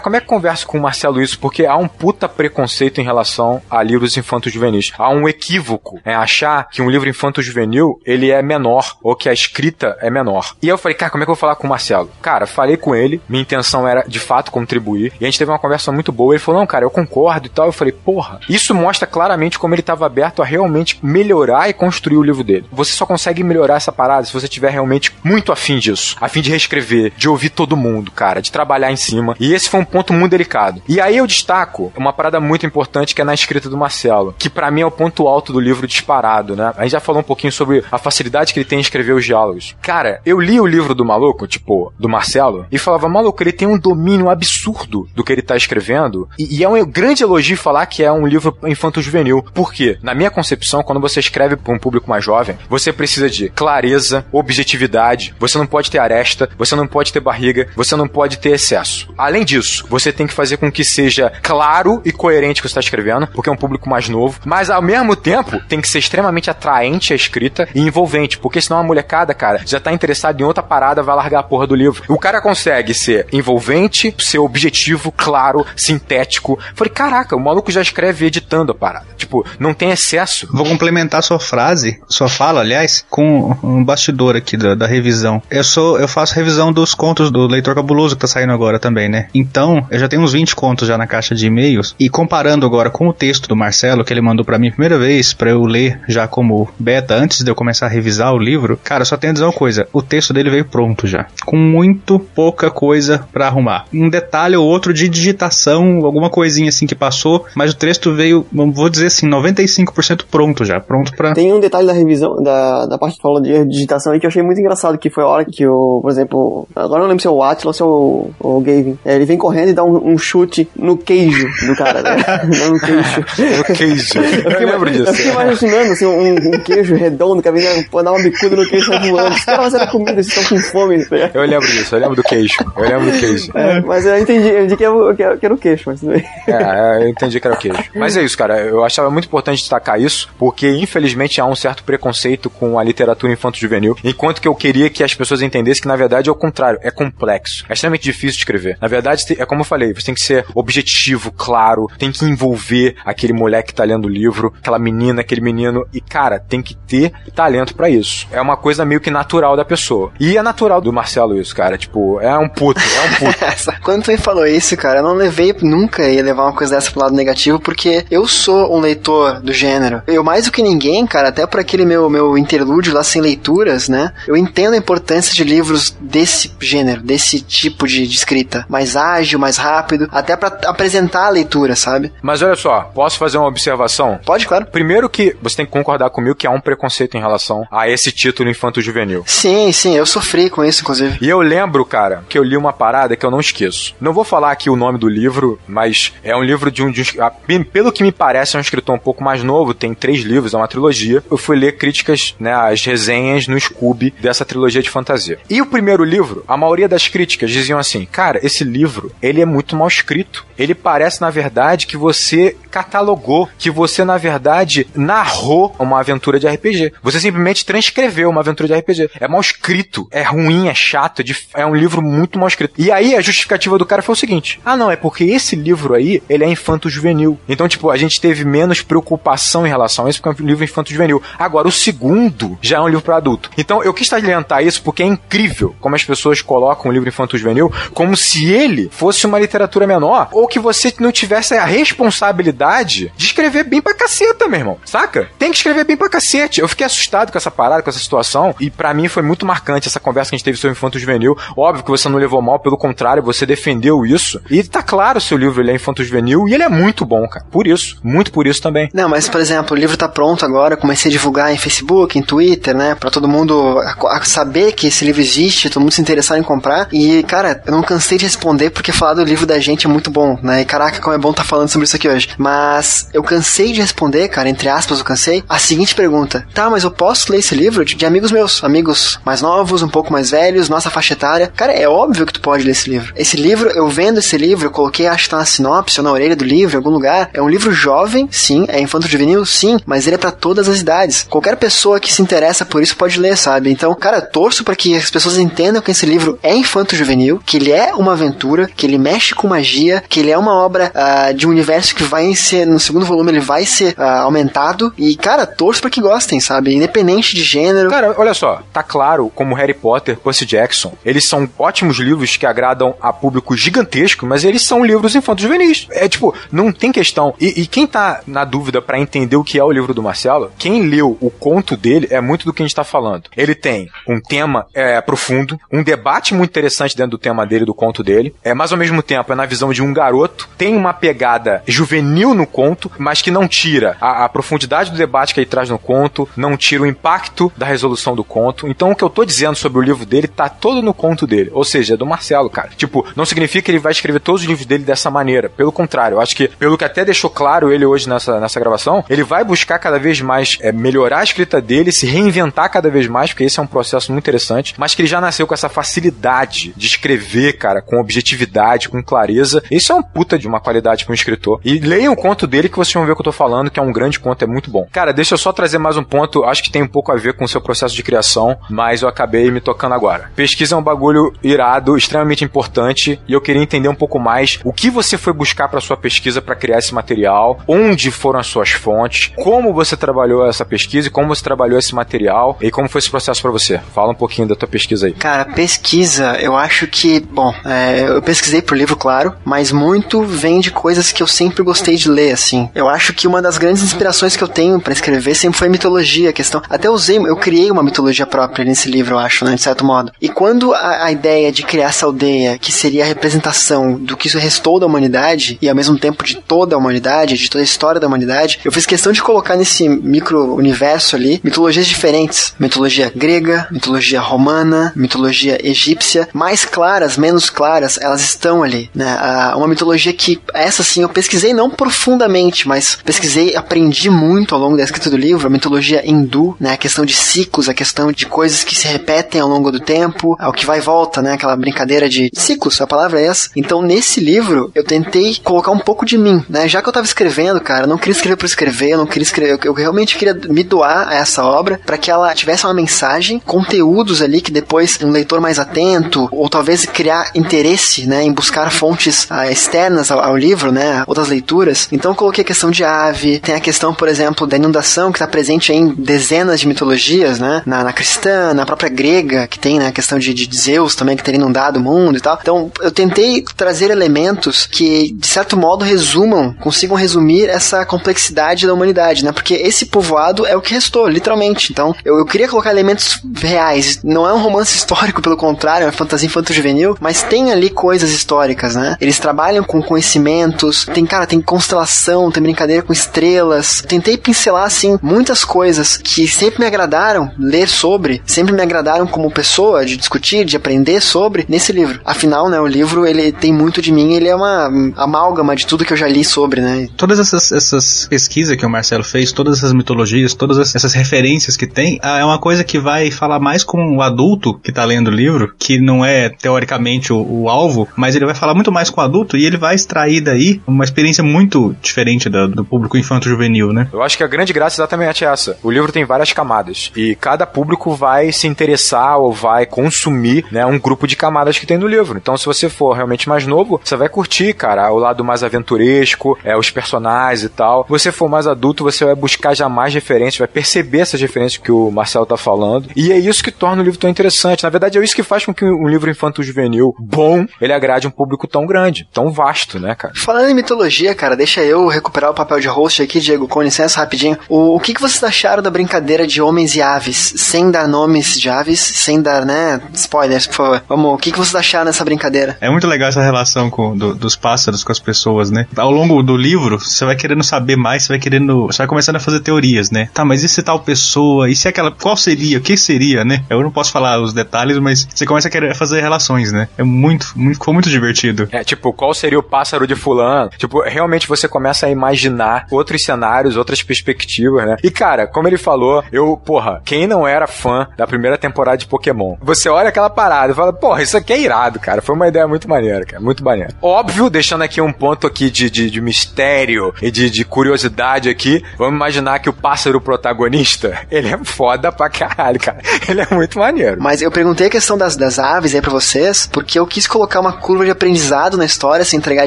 como é que converso com o Marcelo isso? Porque há um puta preconceito em relação a livros infanto-juvenis. Há um equívoco em achar que um livro infanto-juvenil, ele é menor, ou que a escrita é menor. E aí eu falei, cara, como é que eu vou falar com o Marcelo? Cara, falei com ele, minha intenção era, de fato, contribuir, e a gente teve uma conversa muito boa, ele falou, não, cara, eu concordo e tal. Eu falei, porra, isso mostra claramente como ele estava aberto a realmente melhorar e construir o livro dele. Você só consegue melhorar essa parada se você tiver realmente muito afim disso, afim de reescrever, de ouvir todo mundo, cara, de trabalhar em cima. E esse foi um ponto muito delicado. E aí eu destaco uma parada muito importante que é na escrita do Marcelo, que para mim é o ponto alto do livro disparado, né? A gente já falou um pouquinho sobre a facilidade que ele tem em escrever os diálogos. Cara, eu li o livro do maluco, tipo, do Marcelo, e falava, maluco, ele tem um domínio absurdo do que ele tá escrevendo. E, e é um grande elogio falar que é um livro infanto-juvenil. Por quê? Na minha concepção, quando você escreve para um público mais jovem, você precisa de clareza, objetividade, você não pode ter aresta, você não pode ter barriga, você não pode ter excesso. Além disso, você tem que fazer com que seja claro e coerente o que você está escrevendo, porque é um público mais novo, mas ao mesmo tempo tem que ser extremamente atraente a escrita e envolvente, porque senão a molecada, cara, já tá interessada em outra parada, vai largar a porra do livro. O cara consegue ser envolvente, ser objetivo, claro, sintético. Falei, caraca, o maluco já escreve editando a parada. Tipo, não tem excesso. Vou complementar sua frase, sua fala, aliás, com um bastidor aqui da, da revisão. Eu sou, eu faço revisão do, os contos do Leitor Cabuloso que tá saindo agora também, né? Então, eu já tenho uns 20 contos já na caixa de e-mails. E comparando agora com o texto do Marcelo, que ele mandou para mim a primeira vez, para eu ler já como beta, antes de eu começar a revisar o livro, cara, só tenho a dizer uma coisa: o texto dele veio pronto já. Com muito pouca coisa para arrumar. Um detalhe ou outro de digitação, alguma coisinha assim que passou, mas o texto veio, vou dizer assim, 95% pronto já. Pronto pra. Tem um detalhe da revisão, da, da parte que fala de digitação aí que eu achei muito engraçado, que foi a hora que o, por exemplo, agora não lembro se é o Atlas ou se é o, o Gavin, é, ele vem correndo e dá um, um, chute no queijo do cara, né? Não no queijo. no queijo. Eu, eu lembro disso. Eu fiquei imaginando, assim, um, um queijo redondo, que vem dar uma bicuda no queijo e voando. Os caras fazendo comida, vocês estão com fome. Né? Eu lembro disso, eu lembro do queijo. Eu lembro do queijo. É, mas eu entendi, eu entendi que era, que era o queijo, mas tudo bem. É, eu entendi que era o queijo. Mas é isso, cara. Eu achava muito importante destacar isso, porque infelizmente há um certo preconceito com a literatura infanto-juvenil, enquanto que eu queria que as pessoas entendessem que na verdade é o contrário, é complexo. É extremamente difícil de escrever. Na verdade, é como eu falei, você tem que ser objetivo, claro, tem que envolver aquele moleque que tá lendo o livro, aquela menina, aquele menino, e cara, tem que ter talento para isso. É uma coisa meio que natural da pessoa. E é natural do Marcelo isso, cara. Tipo, é um puto, é um puto. Quando tu me falou isso, cara, eu não levei nunca ia levar uma coisa dessa pro lado negativo, porque eu sou um leitor do gênero. Eu mais do que ninguém, cara, até por aquele meu, meu interlúdio lá sem leituras, né? Eu entendo a importância de livros desse gênero, desse tipo de, de escrita. Mais ágil, mais rápido, até para apresentar a leitura, sabe? Mas olha só, posso fazer uma observação? Pode, claro. Primeiro que você tem que concordar comigo que há um preconceito em relação a esse título infanto-juvenil. Sim, sim, eu sofri com isso, inclusive. E eu lembro, cara, que eu li uma parada que eu não esqueço. Não vou falar aqui o nome do livro, mas é um livro de um, de um, Pelo que me parece, é um escritor um pouco mais novo, tem três livros, é uma trilogia. Eu fui ler críticas, né, as resenhas no Scooby dessa trilogia de fantasia. E o primeiro livro, a maioria das críticas diziam assim: cara, esse livro, ele é muito mal escrito. Ele parece, na verdade, que você catalogou, que você, na verdade, narrou uma aventura de RPG. Você simplesmente transcreveu uma aventura de RPG. É mal escrito, é ruim, é chato, é, é um livro muito mal escrito. E aí a justificativa do cara foi o seguinte: ah, não, é porque esse livro aí, ele é infanto-juvenil. Então, tipo, a gente teve menos preocupação em relação a isso, porque é um livro infanto-juvenil. Agora, o segundo já é um livro para adulto. Então, eu quis salientar isso porque é incrível como as pessoas colocam o livro infanto-juvenil como se ele fosse uma literatura menor, ou que você não tivesse a responsabilidade de escrever bem pra caceta, meu irmão. Saca? Tem que escrever bem pra cacete. Eu fiquei assustado com essa parada, com essa situação, e para mim foi muito marcante essa conversa que a gente teve sobre infanto-juvenil. Óbvio que você não levou mal, pelo contrário, você defendeu isso. E tá claro, seu livro ele é infanto-juvenil e ele é muito bom, cara. Por isso, muito por isso também. Não, mas por exemplo, o livro tá pronto agora, comecei a divulgar em Facebook, em Twitter, né, para todo mundo saber que esse livro existe, todo mundo se interessar em comprar. E, cara, eu não cansei de responder porque falar do livro da gente é muito bom, né? E caraca, como é bom estar tá falando sobre isso aqui hoje. Mas eu cansei de responder, cara, entre aspas, eu cansei, a seguinte pergunta: Tá, mas eu posso ler esse livro de, de amigos meus, amigos mais novos, um pouco mais velhos, nossa faixa etária. Cara, é óbvio que tu pode ler esse livro. Esse livro, eu vendo esse livro, eu coloquei, acho que tá na sinopse ou na orelha do livro, em algum lugar. É um livro jovem, sim, é infanto juvenil, sim, mas ele é para todas as idades. Qualquer pessoa que se interessa por isso pode ler, sabe? Então, cara, torço para que as pessoas entendam que esse livro é infanto juvenil, que ele é uma aventura, que ele mexe com magia, que ele é uma obra uh, de um universo que vai ser, no segundo volume, ele vai ser uh, aumentado. E, cara, torço para que gostem, sabe? Independente de gênero. Cara, olha só, tá claro como Harry Potter, Percy Jackson, eles são ótimos livros que agradam a público gigantesco, mas eles são livros infantos juvenis. É tipo, não tem questão. E, e quem tá na dúvida para entender o que é o livro do Marcelo, quem leu o conto dele é muito do que a gente tá falando. Ele tem um tema é, profundo, um debate muito interessante dentro do tema dele, do conto dele. É, mas ao mesmo tempo é na visão de um garoto, tem uma pegada juvenil no conto, mas que não tira a, a profundidade do debate que ele traz no conto, não tira o impacto da resolução do conto. Então o que eu tô dizendo sobre o livro dele tá todo no conto dele. Ou seja, é do Marcelo, cara. Tipo, não significa que ele vai escrever todos os livros dele dessa maneira. Pelo contrário, eu acho que, pelo que até deixou claro ele hoje nessa, nessa gravação, ele vai buscar cada vez mais é, melhorar a escrita dele, se reinventar cada vez mais, porque esse é um processo muito interessante, mas que ele já nasceu com essa facilidade de escrever, cara, com objetividade, com clareza. Isso é um puta de uma qualidade para um escritor. E leiam o conto dele que vocês vão ver o que eu tô falando, que é um grande conto, é muito bom. Cara, deixa eu só trazer mais um ponto, acho que tem um pouco a ver com o seu processo de criação, mas eu acabei me tocando agora. Pesquisa é um bagulho irado, extremamente importante, e eu queria entender um pouco mais o que você foi buscar para sua pesquisa para criar esse material, onde foram as suas fontes, como você trabalhou essa pesquisa e como você trabalhou esse material e como foi esse processo para você. Fala um pouquinho da tua pesquisa aí. Cara, pesquisa, eu acho que, bom, é, eu pesquisei pro livro, claro, mas muito vem de coisas que eu sempre gostei de ler, assim. Eu acho que uma das grandes inspirações que eu tenho para escrever sempre foi mitologia, a questão. Até usei, eu criei uma mitologia própria nesse livro, eu acho, né, de certo modo. E quando a, a ideia de criar essa aldeia, que seria a representação do que isso restou da humanidade, e ao mesmo tempo de toda a humanidade, de toda a história da humanidade, eu fiz questão de colocar nesse micro-universo ali mitologias diferentes. Mitologia grega, mitologia romana, mitologia egípcia, mais claras, menos claras, elas estão ali, né? Uma mitologia que, essa sim, eu pesquisei não profundamente, mas pesquisei, aprendi muito ao longo da escrita do livro, a mitologia hindu, né? A questão de ciclos, a questão de coisas que se repetem ao longo do tempo, ao que vai e volta, né? Aquela brincadeira de ciclos, a palavra é essa. Então, nesse livro, eu tentei colocar um pouco de mim, né? Já que eu tava escrevendo, cara, eu não queria escrever por escrever, eu não queria escrever, eu realmente queria me doar a essa obra para que ela tivesse uma mensagem, conteúdos ali que depois um leitor mais atento, ou talvez criar interesse, né, em buscar fontes ah, externas ao, ao, livro, né, outras leituras. Então coloquei a questão de ave, tem a questão, por exemplo, da inundação que está presente em dezenas de mitologias, né, na, na, cristã, na própria grega, que tem né, a questão de, de Zeus também que teria inundado o mundo e tal. Então eu tentei trazer elementos que de certo modo resumam, consigam resumir essa complexidade da humanidade, né, porque esse povoado é o que restou, literalmente. Então eu, eu queria colocar elementos reais. Não é um romance histórico, pelo contrário, é uma fantasia infanto-juvenil, mas tem ali coisas históricas, né? Eles trabalham com conhecimentos, tem, cara, tem constelação, tem brincadeira com estrelas. Tentei pincelar, assim, muitas coisas que sempre me agradaram ler sobre, sempre me agradaram como pessoa, de discutir, de aprender sobre, nesse livro. Afinal, né, o livro, ele tem muito de mim, ele é uma amálgama de tudo que eu já li sobre, né? Todas essas, essas pesquisas que o Marcelo fez, todas essas mitologias, todas essas referências que tem, é uma coisa que vai falar mais com o adulto que tá lendo o livro, que não é teoricamente o, o alvo, mas ele vai falar muito mais com o adulto e ele vai extrair daí uma experiência muito diferente do, do público infanto-juvenil, né? Eu acho que a grande graça é exatamente essa. O livro tem várias camadas e cada público vai se interessar ou vai consumir, né, um grupo de camadas que tem no livro. Então, se você for realmente mais novo, você vai curtir, cara, o lado mais aventuresco, é, os personagens e tal. Se você for mais adulto, você vai buscar já mais referências, vai perceber essas referências que o Marcelo tá falando. E é isso que torna o livro tão interessante. Na verdade, é isso que faz com que um livro infanto-juvenil bom, ele agrade um público tão grande, tão vasto, né, cara? Falando em mitologia, cara, deixa eu recuperar o papel de host aqui, Diego, com licença rapidinho. O, o que, que vocês acharam da brincadeira de homens e aves? Sem dar nomes de aves, sem dar, né, spoilers, por favor. Vamos, o que, que vocês acharam dessa brincadeira? É muito legal essa relação com, do, dos pássaros com as pessoas, né? Ao longo do livro, você vai querendo saber mais, você vai querendo. Você vai começando a fazer teorias, né? Tá, mas e se tal pessoa? E se aquela. Qual seria? O que seria, né? Eu não posso falar os detalhes, mas você começa a querer fazer relações, né? É muito, muito ficou muito divertido. É, tipo, qual seria o pássaro de fulano? Tipo, realmente você começa a imaginar outros cenários, outras perspectivas, né? E cara, como ele falou, eu, porra, quem não era fã da primeira temporada de Pokémon? Você olha aquela parada e fala, porra, isso aqui é irado, cara. Foi uma ideia muito maneira, cara. Muito maneira. Óbvio, deixando aqui um ponto aqui de, de, de mistério e de, de curiosidade aqui, vamos imaginar que o pássaro protagonista, ele é foda pra caralho, cara. Ele é muito maneiro. Mas eu perguntei a questão das, das aves aí pra vocês, porque eu quis colocar uma curva de aprendizado na história, sem entregar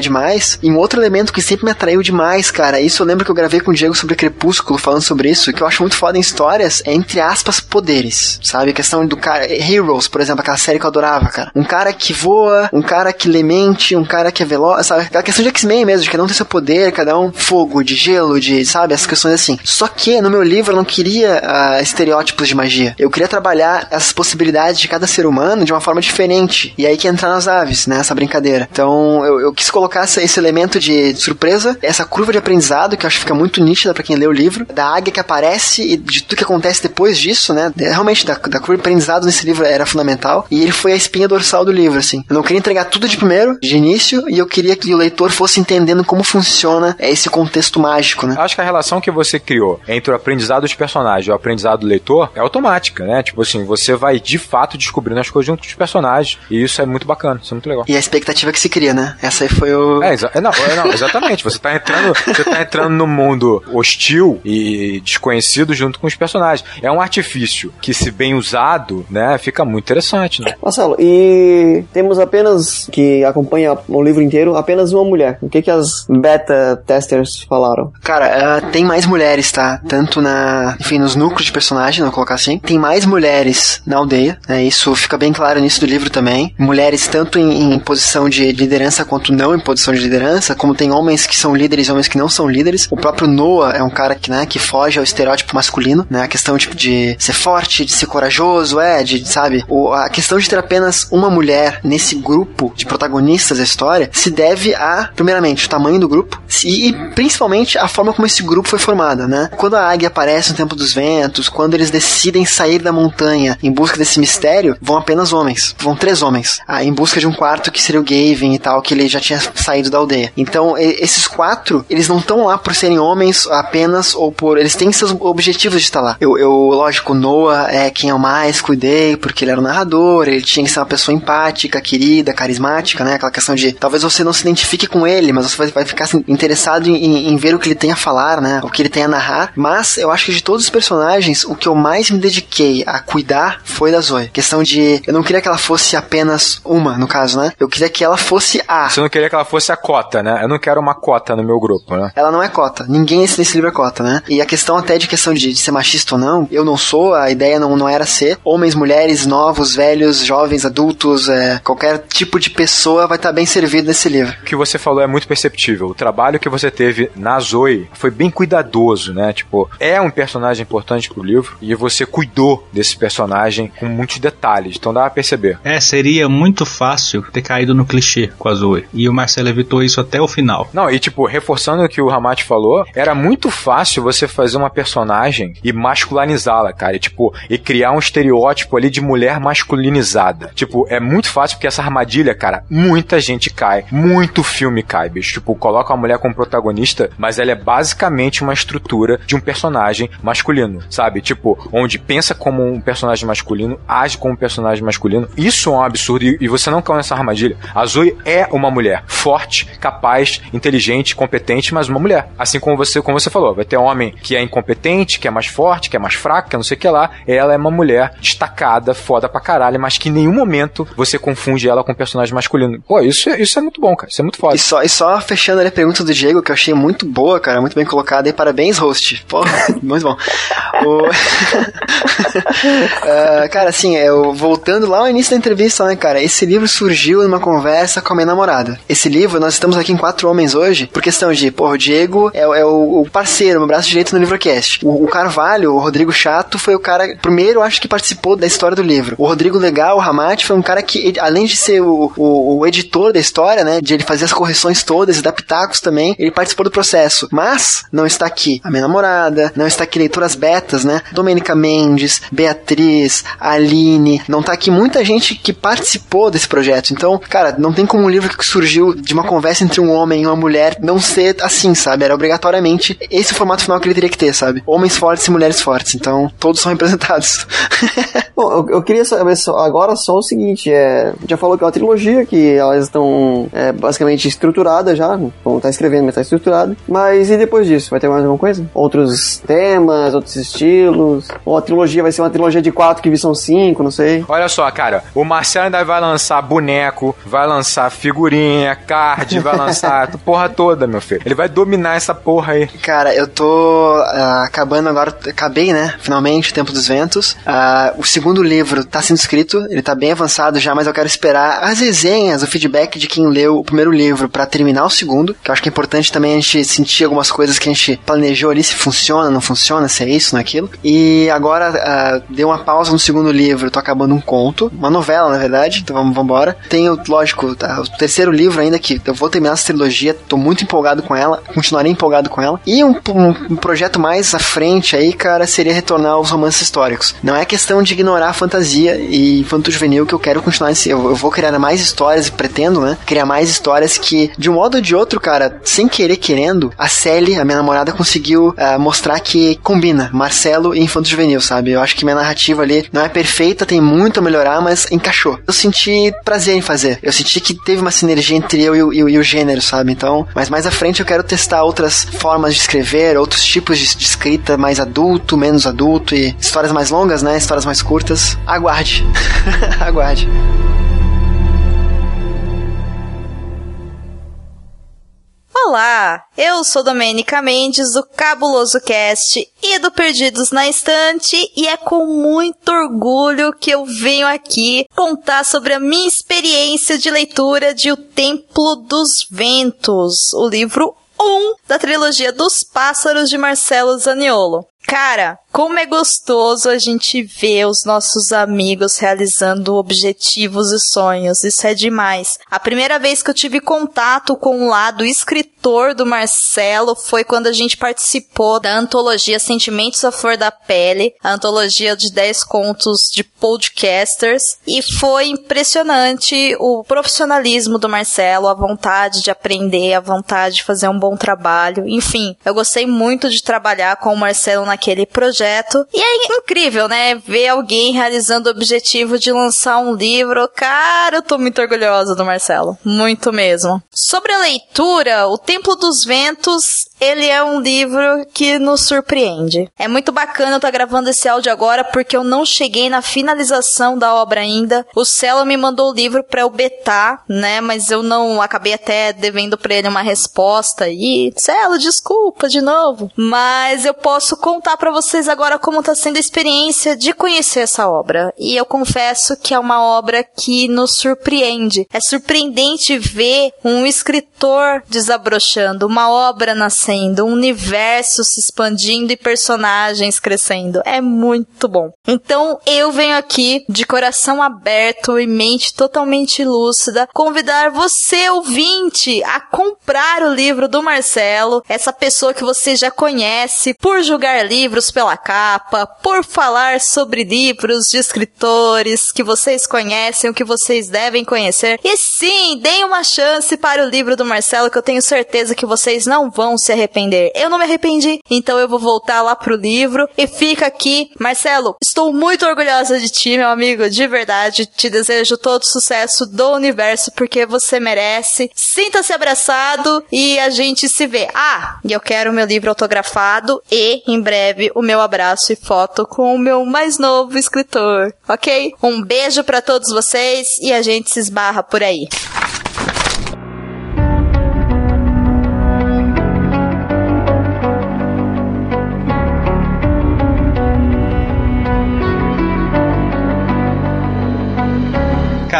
demais. E um outro elemento que sempre me atraiu demais, cara, isso eu lembro que eu gravei com o Diego sobre Crepúsculo, falando sobre isso, que eu acho muito foda em histórias, é entre aspas, poderes, sabe? A questão do cara, Heroes, por exemplo, aquela série que eu adorava, cara. Um cara que voa, um cara que lemente, um cara que é veloz, sabe? Aquela questão de X-Men mesmo, de cada um tem seu poder, cada um fogo, de gelo, de, sabe? Essas questões assim. Só que no meu livro eu não queria uh, estereótipos de magia. Eu queria trabalhar essas possibilidades de cada ser humano de uma forma diferente. E aí que entrar nas aves, né? Essa brincadeira. Então eu, eu quis colocar esse, esse elemento de surpresa, essa curva de aprendizado, que eu acho que fica muito nítida para quem lê o livro, da águia que aparece e de tudo que acontece depois disso, né? Realmente, da, da curva de aprendizado nesse livro era fundamental. E ele foi a espinha dorsal do livro, assim. Eu não queria entregar tudo de primeiro, de início, e eu queria que o leitor fosse entendendo como funciona esse contexto mágico, né? Acho que a relação que você criou entre o aprendizado dos personagens e o aprendizado do leitor é automática, né? Tipo assim, você vai de fato descobrindo as coisas junto dos personagens. E isso é muito bacana, isso é muito legal. E a expectativa que se cria, né? Essa aí foi o. É, exa não, é, não, exatamente. Você tá entrando, você tá entrando no mundo hostil e desconhecido junto com os personagens. É um artifício que, se bem usado, né, fica muito interessante, né? Marcelo, e temos apenas que acompanha o livro inteiro, apenas uma mulher. O que que as beta testers falaram? Cara, uh, tem mais mulheres, tá? Tanto na, enfim, nos núcleos de personagem, vou colocar assim. Tem mais mulheres na aldeia, né? Isso fica fica bem claro nisso do livro também. Mulheres tanto em, em posição de liderança quanto não em posição de liderança, como tem homens que são líderes e homens que não são líderes. O próprio Noah é um cara que, né, que foge ao estereótipo masculino, né? A questão tipo de ser forte, de ser corajoso, é, de, sabe? O, a questão de ter apenas uma mulher nesse grupo de protagonistas da história se deve a, primeiramente, o tamanho do grupo e, e principalmente a forma como esse grupo foi formado, né? Quando a águia aparece no Tempo dos Ventos, quando eles decidem sair da montanha em busca desse mistério, vão apenas homens. Vão três homens. Ah, em busca de um quarto que seria o Gavin e tal, que ele já tinha saído da aldeia. Então, esses quatro, eles não estão lá por serem homens apenas ou por. Eles têm seus objetivos de estar lá. Eu, eu lógico, Noah é quem eu mais cuidei, porque ele era o narrador, ele tinha que ser uma pessoa empática, querida, carismática, né? Aquela questão de talvez você não se identifique com ele, mas você vai, vai ficar assim, interessado em, em, ver o que ele tem a falar, né? O que ele tem a narrar. Mas eu acho que de todos os personagens, o que eu mais me dediquei a cuidar foi da Zoe. Questão de. Eu não queria que ela fosse apenas uma, no caso, né? Eu queria que ela fosse a. Você não queria que ela fosse a cota, né? Eu não quero uma cota no meu grupo, né? Ela não é cota. Ninguém nesse livro é cota, né? E a questão até de questão de, de ser machista ou não, eu não sou, a ideia não, não era ser. Homens, mulheres, novos, velhos, jovens, adultos, é, qualquer tipo de pessoa vai estar tá bem servido nesse livro. O que você falou é muito perceptível. O trabalho que você teve na Zoe foi bem cuidadoso, né? Tipo, é um personagem importante pro livro e você cuidou desse personagem com muitos detalhes, então dá pra perceber. É, seria muito fácil ter caído no clichê com a Zoe. E o Marcelo evitou isso até o final. Não, e tipo, reforçando o que o Ramate falou, era muito fácil você fazer uma personagem e masculinizá-la, cara. E, tipo, e criar um estereótipo ali de mulher masculinizada. Tipo, é muito fácil porque essa armadilha, cara, muita gente cai. Muito filme cai, bicho. Tipo, coloca a mulher como protagonista, mas ela é basicamente uma estrutura de um personagem masculino, sabe? Tipo, onde pensa como um personagem masculino, age como um personagem masculino. Isso é um absurdo e, e você não cai nessa armadilha. A Zoe é uma mulher forte, capaz, inteligente, competente, mas uma mulher. Assim como você, como você falou, vai ter homem que é incompetente, que é mais forte, que é mais fraco, que é não sei o que lá. Ela é uma mulher destacada, foda pra caralho, mas que em nenhum momento você confunde ela com um personagem masculino. Pô, isso, é, isso é muito bom, cara. Isso é muito foda. E só, e só fechando ali a pergunta do Diego, que eu achei muito boa, cara, muito bem colocada. E parabéns, host. Pô, muito bom. O... uh, cara, assim, eu, voltando lá ao início da entrevista, né, cara, esse livro surgiu numa conversa com a minha namorada. Esse livro, nós estamos aqui em quatro homens hoje, por questão de, pô, o Diego é, é o, o, parceiro, meu braço direito no Livrocast. O, o Carvalho, o Rodrigo Chato, foi o cara, primeiro, acho que participou da história do livro. O Rodrigo Legal, o Ramate, foi um cara que, além de ser o, o, o, editor da história, né, de ele fazer as correções todas e dar pitacos também, ele participou do processo. Mas, não está aqui a minha namorada, não está aqui leituras betas, né, Domênica Mendes, Beatriz, Aline, não está aqui muita gente que participou desse projeto. Então, cara, não tem como um livro que surgiu de uma conversa entre um homem e uma mulher não ser assim, sabe? Era obrigatoriamente esse formato final que ele teria que ter, sabe? Homens fortes e mulheres fortes. Então, todos são representados. Bom, eu, eu, queria saber só, agora só o seguinte, é, já falou que é uma trilogia, que elas estão é, basicamente estruturadas já, não tá escrevendo, mas tá estruturada. Mas e depois disso? Vai ter mais alguma coisa? Outros temas, outros estilos? Ou a trilogia vai ser uma trilogia de quatro que são cinco, não sei. Olha só, cara, o Marcelo ainda vai lançar boneco, vai lançar figurinha, card, vai lançar a porra toda, meu filho. Ele vai dominar essa porra aí. Cara, eu tô uh, acabando agora, acabei, né? Finalmente, Tempo dos Ventos. Uh, o segundo livro tá sendo escrito, ele tá bem avançado já, mas eu quero esperar as resenhas, o feedback de quem leu o primeiro livro para terminar o segundo, que eu acho que é importante também a gente sentir algumas coisas que a gente planejou ali, se funciona, não funciona, se é isso, não é aquilo. E agora uh, deu uma pausa no segundo livro, tô acabando um conto, uma novela, na verdade, então vamos embora. Tenho, lógico, tá, o terceiro livro ainda que eu vou terminar essa trilogia, tô muito empolgado com ela, continuarei empolgado com ela. E um, um, um projeto mais à frente aí, cara, seria retornar aos romances históricos. Não é questão de ignorar a fantasia e infanto juvenil que eu quero continuar nesse. Eu, eu vou criar mais histórias e pretendo, né? Criar mais histórias que, de um modo ou de outro, cara, sem querer querendo, a Sally, a minha namorada, conseguiu uh, mostrar que combina Marcelo e infanto juvenil, sabe? Eu acho que minha narrativa ali não é perfeita, tem muito a melhorar, mas encaixou. Eu senti prazer em fazer. Eu senti que teve uma sinergia entre eu e o, e e o gênero, sabe? Então, mas mais à frente eu quero testar outras formas de escrever, outros tipos de, de escrita mais adulto, menos adulto e histórias mais longas, né? Histórias mais curtas. Aguarde. Aguarde. Olá, eu sou Domênica Mendes do Cabuloso Cast e do Perdidos na Estante e é com muito orgulho que eu venho aqui contar sobre a minha experiência de leitura de O Templo dos Ventos, o livro 1 da trilogia dos Pássaros de Marcelo Zaniolo. Cara, como é gostoso a gente ver os nossos amigos realizando objetivos e sonhos. Isso é demais. A primeira vez que eu tive contato com o lado escritor do Marcelo foi quando a gente participou da antologia Sentimentos à Flor da Pele, a antologia de 10 contos de podcasters. E foi impressionante o profissionalismo do Marcelo, a vontade de aprender, a vontade de fazer um bom trabalho. Enfim, eu gostei muito de trabalhar com o Marcelo naquele projeto. E é incrível, né? Ver alguém realizando o objetivo de lançar um livro. Cara, eu tô muito orgulhosa do Marcelo. Muito mesmo. Sobre a leitura, O Templo dos Ventos ele é um livro que nos surpreende. É muito bacana eu estar tá gravando esse áudio agora porque eu não cheguei na finalização da obra ainda. O Celo me mandou o livro para eu betar, né? Mas eu não acabei até devendo para ele uma resposta. E Celo, desculpa de novo. Mas eu posso contar para vocês agora como está sendo a experiência de conhecer essa obra. E eu confesso que é uma obra que nos surpreende. É surpreendente ver um escritor desabrochando, uma obra nascendo crescendo, um universo se expandindo e personagens crescendo. É muito bom. Então eu venho aqui de coração aberto e mente totalmente lúcida convidar você, ouvinte, a comprar o livro do Marcelo, essa pessoa que você já conhece por julgar livros pela capa, por falar sobre livros de escritores que vocês conhecem, o que vocês devem conhecer. E sim, deem uma chance para o livro do Marcelo que eu tenho certeza que vocês não vão se arrepender. Eu não me arrependi, então eu vou voltar lá pro livro e fica aqui. Marcelo, estou muito orgulhosa de ti, meu amigo, de verdade. Te desejo todo sucesso do universo porque você merece. Sinta-se abraçado e a gente se vê. Ah, e eu quero o meu livro autografado e, em breve, o meu abraço e foto com o meu mais novo escritor, ok? Um beijo para todos vocês e a gente se esbarra por aí.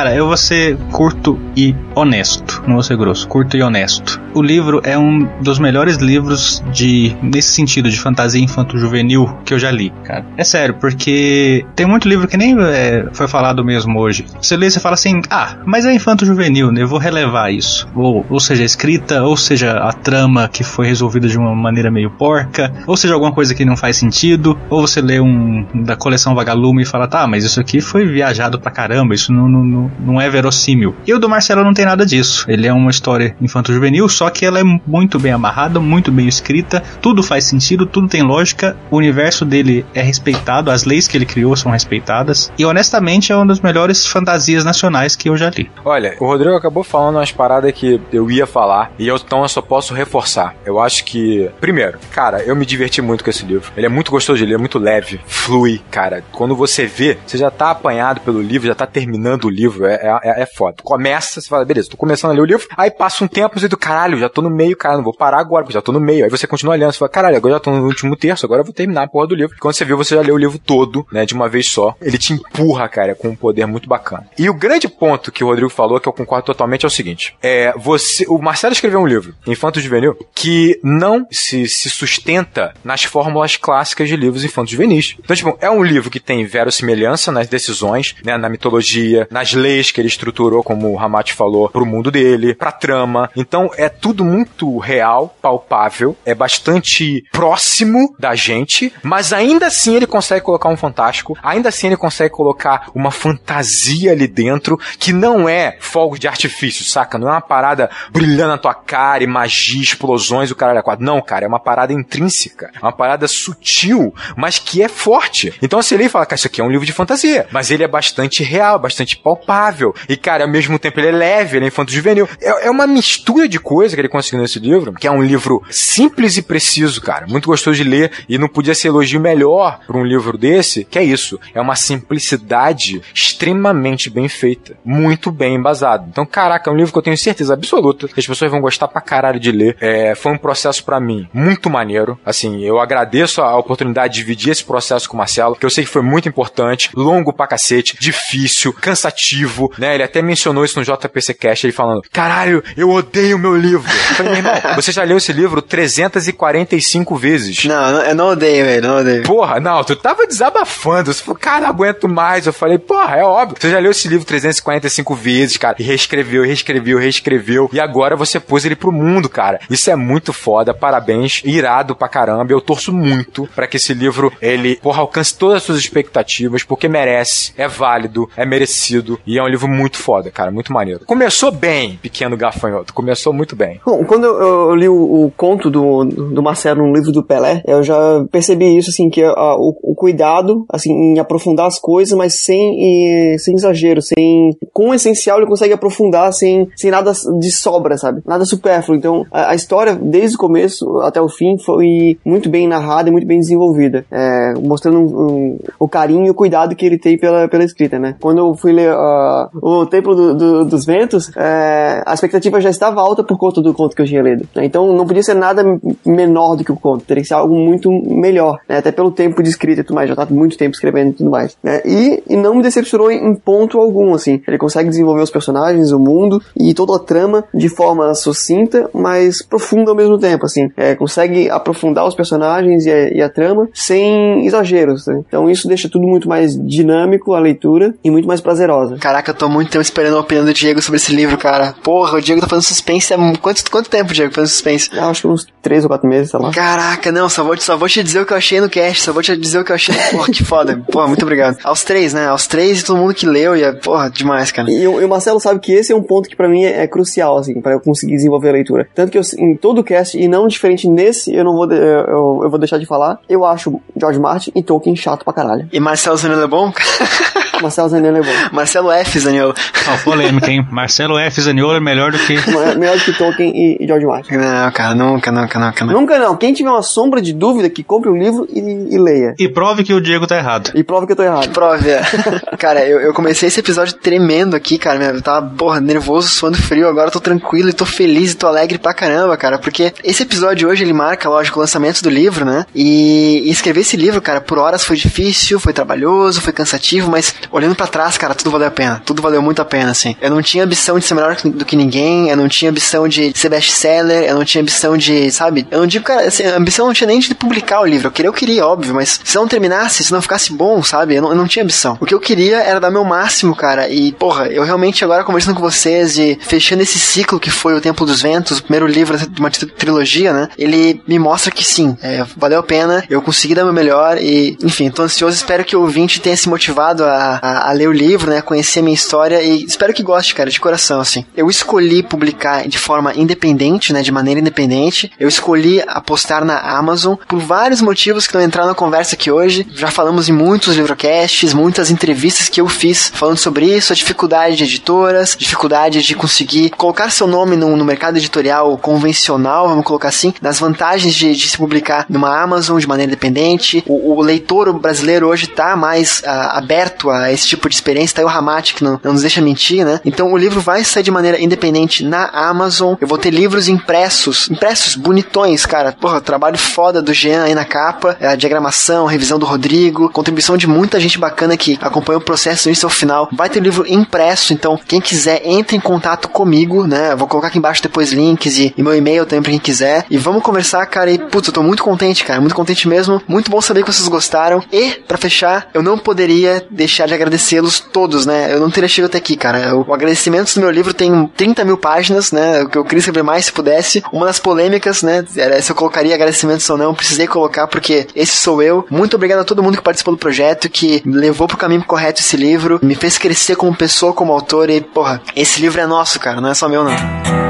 Cara, eu vou ser curto e honesto. Não vou ser grosso. Curto e honesto. O livro é um dos melhores livros de nesse sentido de fantasia infanto-juvenil que eu já li, cara. É sério, porque tem muito livro que nem é, foi falado mesmo hoje. Você lê e você fala assim: ah, mas é infanto-juvenil, né? Eu vou relevar isso. Ou, ou seja, a escrita, ou seja, a trama que foi resolvida de uma maneira meio porca, ou seja, alguma coisa que não faz sentido. Ou você lê um da coleção Vagalume e fala: tá, mas isso aqui foi viajado pra caramba, isso não, não, não é verossímil. E o do Marcelo não tem nada disso. Ele é uma história infanto-juvenil, só que ela é muito bem amarrada, muito bem escrita, tudo faz sentido, tudo tem lógica, o universo dele é respeitado, as leis que ele criou são respeitadas, e honestamente é uma das melhores fantasias nacionais que eu já li. Olha, o Rodrigo acabou falando umas paradas que eu ia falar, e eu, então eu só posso reforçar. Eu acho que, primeiro, cara, eu me diverti muito com esse livro. Ele é muito gostoso de ler, é muito leve, flui, cara. Quando você vê, você já tá apanhado pelo livro, já tá terminando o livro, é, é, é foda. Começa, você fala, beleza, tô começando a ler o livro, aí passa um tempo, você do caralho, já tô no meio, cara, não vou parar agora, porque já tô no meio. Aí você continua lendo, você fala, caralho, agora já tô no último terço, agora eu vou terminar a porra do livro. Quando você viu, você já leu o livro todo, né, de uma vez só. Ele te empurra, cara, com um poder muito bacana. E o grande ponto que o Rodrigo falou, que eu concordo totalmente, é o seguinte: é, você, o Marcelo escreveu um livro, Infanto Juvenil, que não se, se sustenta nas fórmulas clássicas de livros infantos juvenis. Então, tipo, é um livro que tem verossimilhança nas decisões, né, na mitologia, nas leis que ele estruturou, como o Ramate falou, pro mundo dele, pra trama. Então, é tudo muito real, palpável, é bastante próximo da gente, mas ainda assim ele consegue colocar um fantástico, ainda assim ele consegue colocar uma fantasia ali dentro que não é fogo de artifício, saca? Não é uma parada brilhando na tua cara e magia, explosões, o caralho é quadro. Não, cara, é uma parada intrínseca, é uma parada sutil, mas que é forte. Então você lê e fala, cara, isso aqui é um livro de fantasia, mas ele é bastante real, bastante palpável. E, cara, ao mesmo tempo ele é leve, ele é infanto juvenil. É, é uma mistura de coisa que ele conseguiu nesse livro, que é um livro simples e preciso, cara. Muito gostoso de ler e não podia ser elogio melhor para um livro desse, que é isso. É uma simplicidade extremamente bem feita. Muito bem embasado. Então, caraca, é um livro que eu tenho certeza absoluta que as pessoas vão gostar pra caralho de ler. É, foi um processo para mim muito maneiro. Assim, eu agradeço a oportunidade de dividir esse processo com o Marcelo, que eu sei que foi muito importante, longo pra cacete, difícil, cansativo, né? Ele até mencionou isso no JPC Cast, ele falando, caralho, eu odeio meu livro. Eu falei, meu irmão, você já leu esse livro 345 vezes. Não, eu não odeio, velho, não odeio. Porra, não, tu tava desabafando. Você falou, cara, aguento mais. Eu falei, porra, é óbvio. Você já leu esse livro 345 vezes, cara, e reescreveu, reescreveu, reescreveu, e agora você pôs ele pro mundo, cara. Isso é muito foda, parabéns, irado pra caramba. Eu torço muito para que esse livro, ele, porra, alcance todas as suas expectativas, porque merece, é válido, é merecido, e é um livro muito foda, cara, muito maneiro. Começou bem, Pequeno Gafanhoto, começou muito bem. Bom, quando eu, eu li o, o, conto do, do Marcelo no livro do Pelé, eu já percebi isso, assim, que a, o, o, cuidado, assim, em aprofundar as coisas, mas sem, e, sem exagero, sem... Com o essencial ele consegue aprofundar sem, sem nada de sobra, sabe? Nada supérfluo. Então, a, a história, desde o começo até o fim, foi muito bem narrada e muito bem desenvolvida. É, mostrando um, um, o carinho e o cuidado que ele tem pela, pela escrita, né? Quando eu fui ler uh, o Templo do, do, dos Ventos, é, a expectativa já estava alta por conta do conto que eu tinha lido. Né? Então, não podia ser nada menor do que o conto. Teria que ser algo muito melhor, né? Até pelo tempo de escrita e tudo mais. Já tá muito tempo escrevendo e tudo mais. Né? E, e não me decepcionou em, ponto algum, assim. Ele consegue desenvolver os personagens, o mundo e toda a trama de forma sucinta, mas profunda ao mesmo tempo, assim. É, consegue aprofundar os personagens e a, e a trama sem exageros, né? Então isso deixa tudo muito mais dinâmico a leitura e muito mais prazerosa. Caraca, eu tô muito tempo esperando a opinião do Diego sobre esse livro, cara. Porra, o Diego tá fazendo suspense há quanto, quanto tempo, Diego, fazendo suspense? Eu acho que uns 3 ou 4 meses, sei lá. Caraca, não, só vou, só vou te dizer o que eu achei no cast, só vou te dizer o que eu achei. Porra, que foda. Porra, muito obrigado. Aos três, né? Aos três e todo mundo que leu, e é, porra, demais, cara. E, e o Marcelo sabe que esse é um ponto que para mim é, é, crucial, assim, para eu conseguir desenvolver a leitura. Tanto que eu, em todo o cast, e não diferente nesse, eu não vou, de, eu, eu, vou deixar de falar, eu acho George Martin e Tolkien chato pra caralho. E Marcelo Zanello é bom? Marcelo Zaniolo é bom. Marcelo F. Zaniolo. Ó, oh, polêmica, hein? Marcelo F. Zaniolo é melhor do que... melhor do que Tolkien e, e George Martin. Não, cara, nunca, nunca, nunca. Nunca não. Quem tiver uma sombra de dúvida, que compre o um livro e, e, leia. E prove que o Diego tá errado. E prove que eu tô errado. Prove, é. cara, eu, eu comecei esse episódio tremendo aqui, cara. Eu tava, porra, nervoso, suando frio. Agora eu tô tranquilo e tô feliz e tô alegre pra caramba, cara. Porque esse episódio hoje, ele marca, lógico, o lançamento do livro, né? E, e escrever esse livro, cara, por horas foi difícil, foi trabalhoso, foi cansativo, mas olhando para trás, cara, tudo valeu a pena. Tudo valeu muito a pena, assim. Eu não tinha ambição de ser melhor do que ninguém, eu não tinha ambição de ser best-seller, eu não tinha ambição de, sabe? Eu não digo, cara, assim, a ambição não tinha nem de publicar o livro. Eu queria, eu queria, óbvio, mas se não terminasse, se não ficasse bom, sabe? Eu não, eu não tinha ambição. O que eu queria era dar meu máximo, cara. E, porra, eu realmente agora conversando com vocês e fechando esse ciclo que foi o Templo dos Ventos, o primeiro livro de uma trilogia, né? Ele me mostra que sim, é, valeu a pena, eu consegui dar meu melhor e, enfim, tô ansioso, espero que o ouvinte tenha se motivado a, a, a ler o livro, né? Conhecer a minha história e espero que goste, cara, de coração, assim. Eu escolhi publicar de forma independente, né? De maneira independente. Eu escolhi apostar na Amazon por vários motivos que não entraram na conversa aqui hoje. Já falamos em muitos livrocasts, muitas entrevistas que eu fiz falando sobre isso, a dificuldade de editoras, dificuldade de conseguir colocar seu nome no, no mercado editorial convencional, vamos colocar assim, das vantagens de, de, se publicar numa Amazon de maneira independente. O, o leitor brasileiro hoje está mais uh, aberto a esse tipo de experiência, tá aí o Ramate que não, não nos deixa mentir, né? Então o livro vai sair de maneira independente na Amazon. Eu vou ter livros impressos, impressos bonitões, cara. Porra, trabalho foda do Jean aí na capa, é a diagramação, a revisão do Rodrigo, contribuição de muita gente bacana que acompanha o processo do início ao final. Vai ter livro impresso, então quem quiser entre em contato comigo, né? Eu vou colocar aqui embaixo depois links e, e meu e-mail também pra quem quiser. E vamos conversar, cara. E putz, eu tô muito contente, cara. Muito contente mesmo. Muito bom saber que vocês gostaram. E, para fechar, eu não poderia deixar de agradecê-los todos, né? Eu não teria chegado até aqui, cara. O agradecimento do meu livro tem 30 mil páginas, né? Que eu queria escrever mais se pudesse. Uma das polêmicas, né? Era se eu colocaria agradecimentos ou não. Precisei colocar porque esse sou eu. Muito obrigado a todo mundo que participou do projeto, que levou pro caminho correto esse livro, me fez crescer como pessoa, como autor. E, porra, esse livro é nosso, cara. Não é só meu, não.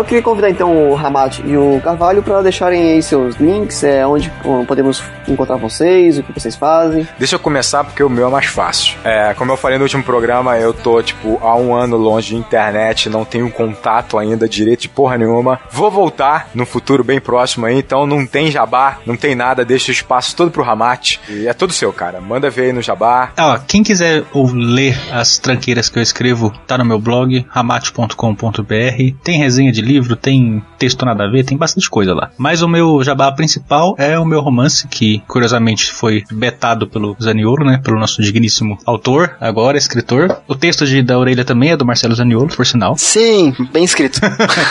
Agora eu queria convidar então o Ramat e o Carvalho para deixarem aí seus links, é, onde podemos encontrar vocês, o que vocês fazem. Deixa eu começar porque o meu é mais fácil. É, como eu falei no último programa, eu tô, tipo, há um ano longe de internet, não tenho contato ainda direito de porra nenhuma. Vou voltar no futuro bem próximo aí, então não tem jabá, não tem nada, deixa o espaço todo pro Ramate. E é tudo seu, cara. Manda ver aí no jabá. Ó, quem quiser ou ler as tranqueiras que eu escrevo, tá no meu blog, ramate.com.br. Tem resenha de livro, tem texto nada a ver, tem bastante coisa lá. Mas o meu jabá principal é o meu romance, que curiosamente foi betado pelo Zaniolo, né? Pelo nosso digníssimo autor, agora escritor. O texto de, da orelha também é do Marcelo Zaniolo, por sinal. Sim, bem escrito.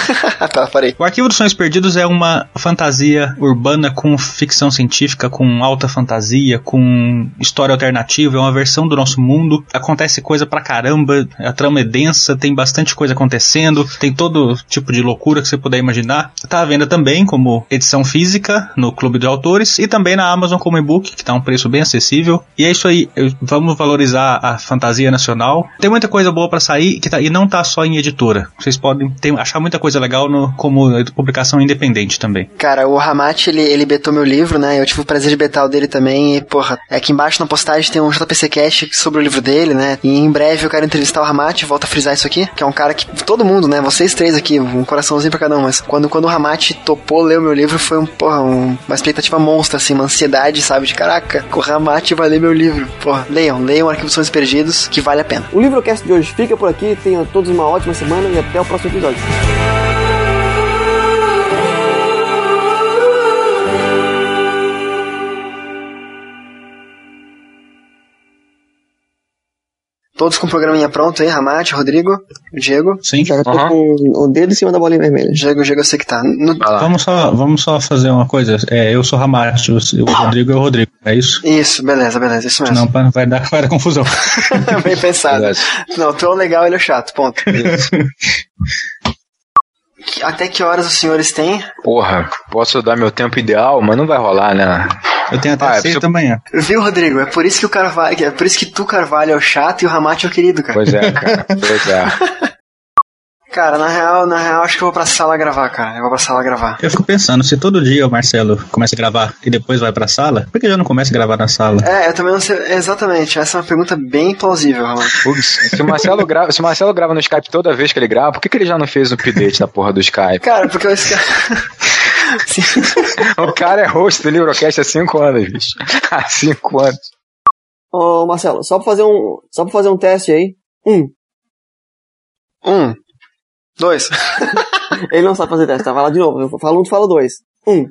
tá, parei. O Arquivo dos Sonhos Perdidos é uma fantasia urbana com ficção científica, com alta fantasia, com história alternativa, é uma versão do nosso mundo. Acontece coisa pra caramba, a trama é densa, tem bastante coisa acontecendo, tem todo tipo de loucura que você puder imaginar. Tá à venda também como edição física no Clube de Autores e também na Amazon como e-book, que tá um preço bem acessível. E é isso aí, vamos valorizar a fantasia nacional. Tem muita coisa boa pra sair tá, e não tá só em editora. Vocês podem ter- achar muita coisa legal no, como publicação independente também. Cara, o Ramate, ele, ele betou meu livro, né? Eu tive o prazer de betar o dele também. E, porra, é aqui embaixo na postagem tem um JPC Cast sobre o livro dele, né? E em breve eu quero entrevistar o Ramate, volto a frisar isso aqui, que é um cara que todo mundo, né? Vocês três aqui, um coraçãozinho pra cada um, mas quando, quando o Ramate topou ler o meu livro, foi um, porra, um- uma expectativa monstra, assim, uma ansiedade, sabe? De caraca, o Ramate vai ler meu livro. Porra, leiam, leiam Arquivos Sonhos Perdidos, que vale a pena. O Livrocast de hoje fica por aqui. Tenham todos uma ótima semana e até o próximo episódio. Todos com o programinha pronto aí, Ramate, Rodrigo, Diego. Sim. Já tô Aham. com o dedo em cima da bolinha vermelha. Diego, Diego, eu sei que tá. No-. Vamos só, vamos só fazer uma coisa. É, eu sou Ramate, o, Rodrigo é o Rodrigo. É isso? Isso, beleza, beleza, isso mesmo. Não, vai dar, vai dar confusão. Bem pensado. Beleza. Não, tu é o legal, ele é o chato, ponto. Até que horas os senhores têm? Porra, posso dar meu tempo ideal, mas não vai rolar, né? Eu tenho até Ah, é seis porque- da manhã. Viu, Rodrigo? É por isso que o Carvalho, é por isso que tu, Carvalho, é o chato e o Ramate é o querido, cara. Pois é, cara. Pois é. Cara, na real, na real, acho que eu vou pra sala gravar, cara. Eu vou pra sala gravar. Eu fico pensando, se todo dia o Marcelo começa a gravar e depois vai pra sala, por que já não começa a gravar na sala? É, eu também não sei. Exatamente, essa é uma pergunta bem plausível. Putz, se o Marcelo grava, se o Marcelo grava no Skype toda vez que ele grava, por que, que ele já não fez o update da porra do Skype? Cara, porque esque... Sim. O cara é host do Livrocast há cinco anos, bicho. Há cinco anos. Ô, Marcelo, só pra fazer um, só pra fazer um teste aí. Um. Um. Dois. Ele não sabe fazer teste, tá? Vai lá de novo. Eu falo um, tu fala dois. Um.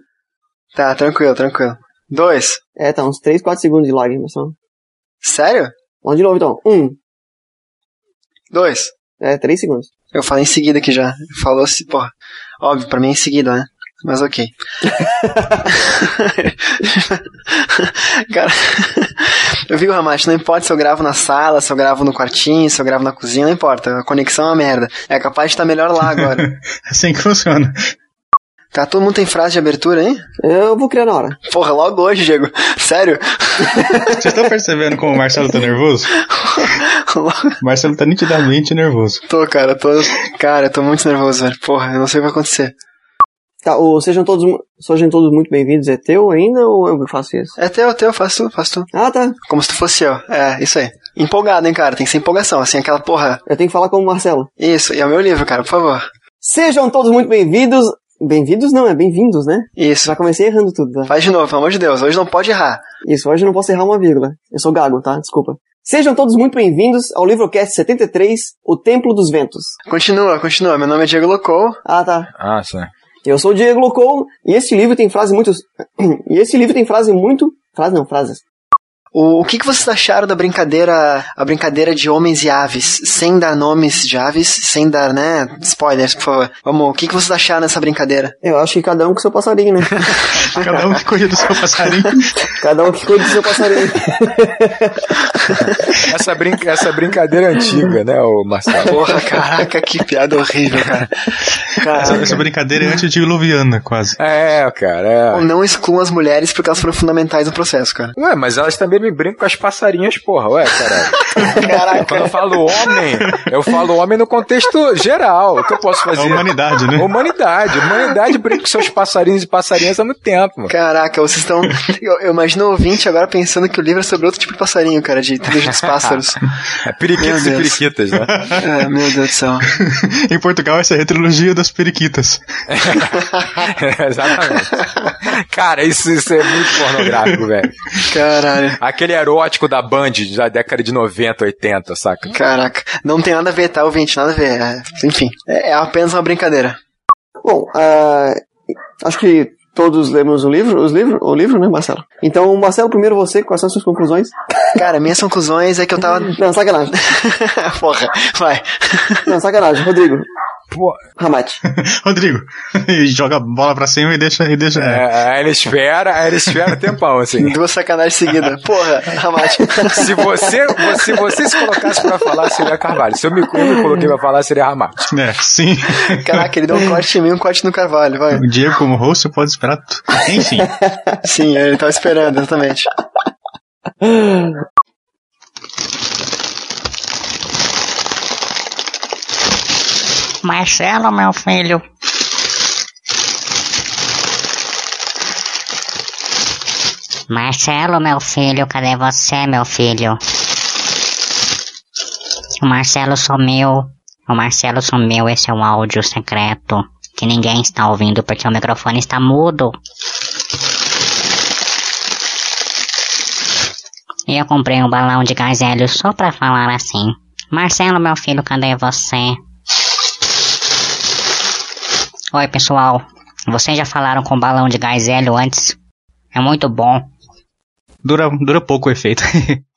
Tá, tranquilo, tranquilo. Dois. É, tá, uns 3, 4 segundos de lag, só. Sério? Vamos de novo então. Um. Dois. É, 3 segundos. Eu falei em seguida aqui já. Falou se, porra. Óbvio, pra mim é em seguida, né? Mas ok. Cara, eu vi o Ramate, não importa se eu gravo na sala, se eu gravo no quartinho, se eu gravo na cozinha, não importa. A conexão é uma merda. É capaz de estar melhor lá agora. É assim que funciona. Tá, todo mundo tem frase de abertura, hein? Eu vou criar na hora. Porra, logo hoje, Diego. Sério? Vocês estão percebendo como o Marcelo tá nervoso? O Marcelo tá nitidamente nervoso. tô, cara, tô. Cara, eu tô muito nervoso, velho. Porra, eu não sei o que vai acontecer. Tá, o sejam todos, sejam todos muito bem-vindos. É teu ainda ou eu faço isso? É teu, teu, faz tu, faz tu. Ah, tá. Como se tu fosse eu. É, isso aí. Empolgado, hein, cara? Tem que ser empolgação, assim, aquela porra. Eu tenho que falar como o Marcelo. Isso, e é o meu livro, cara, por favor. Sejam todos muito bem-vindos. Bem-vindos não, é bem-vindos, né? Isso. Já comecei errando tudo, tá? Faz de novo, pelo amor de Deus. Hoje não pode errar. Isso, hoje eu não posso errar uma vírgula. Eu sou gago, tá? Desculpa. Sejam todos muito bem-vindos ao Livrocast 73, O Templo dos Ventos. Continua, continua. Meu nome é Diego Locou. Ah, tá. Ah, sim. Eu sou o Diego Locou e esse livro tem frase muito... e esse livro tem frase muito... Frase não, frases. O, o que, que vocês acharam da brincadeira, a brincadeira de homens e aves, sem dar nomes de aves, sem dar, né, spoilers, por favor. Vamos, o que, que vocês acharam dessa brincadeira? Eu acho que cada um com seu passarinho, né? Cada um que cuida do seu passarinho. cada um que cuida do seu passarinho. Essa, brin essa brincadeira é antiga, né, o Marcelo? Porra, caraca, que piada horrível, cara. Essa, essa brincadeira é antediluviana, quase. É, cara, é. Não excluam as mulheres porque elas foram fundamentais no processo, cara. Ué, mas elas também me brincam com as passarinhas, porra. Ué, caralho. Caraca. Quando eu falo homem, eu falo homem no contexto geral. O que eu posso A fazer? humanidade, né? Humanidade. Humanidade brinca com seus passarinhos e passarinhas há muito tempo, mano. Caraca, vocês estão. Eu, eu imagino o ouvinte agora pensando que o livro é sobre outro tipo de passarinho, cara, de trilha dos pássaros. É periquitos e Meu Deus. periquitas, né? É, meu Deus do céu. em Portugal, essa é a trilogia das periquitas. Exatamente. Cara, isso, isso é muito pornográfico, velho. Caralho. Aquele erótico da Band da década de 90, 80, saca? Caraca. Não tem nada a ver, tá, ouvinte? Nada a ver. É, enfim, é, é apenas uma brincadeira. Bom, ah, acho que todos lemos o livro, os livros, o livro, né, Marcelo? Então, Marcelo, primeiro você, quais são as suas conclusões? Cara, minhas conclusões é que eu tava. Não, sacanagem. Porra, vai. Não, sacanagem. Rodrigo. Pô, Ramate. Rodrigo, e joga a bola pra cima e deixa. E deixa é, aí ele espera, aí ele espera um tempão, assim. Duas sacanagens seguidas. Porra, Ramate. Se você, se você se colocasse pra falar, seria Carvalho. Se eu me, eu me coloquei pra falar, seria Ramate. É, sim. Caraca, ele deu um corte em mim e um corte no Carvalho, vai. O Diego, como host, pode esperar. Enfim. Sim, ele tava esperando, exatamente. Marcelo, meu filho. Marcelo, meu filho, cadê você, meu filho? O Marcelo sumiu. O Marcelo sumiu, esse é um áudio secreto. Que ninguém está ouvindo porque o microfone está mudo. E eu comprei um balão de gás hélio só pra falar assim. Marcelo, meu filho, cadê você? Oi, pessoal. Vocês já falaram com balão de gás hélio antes? É muito bom. Dura, dura pouco o efeito.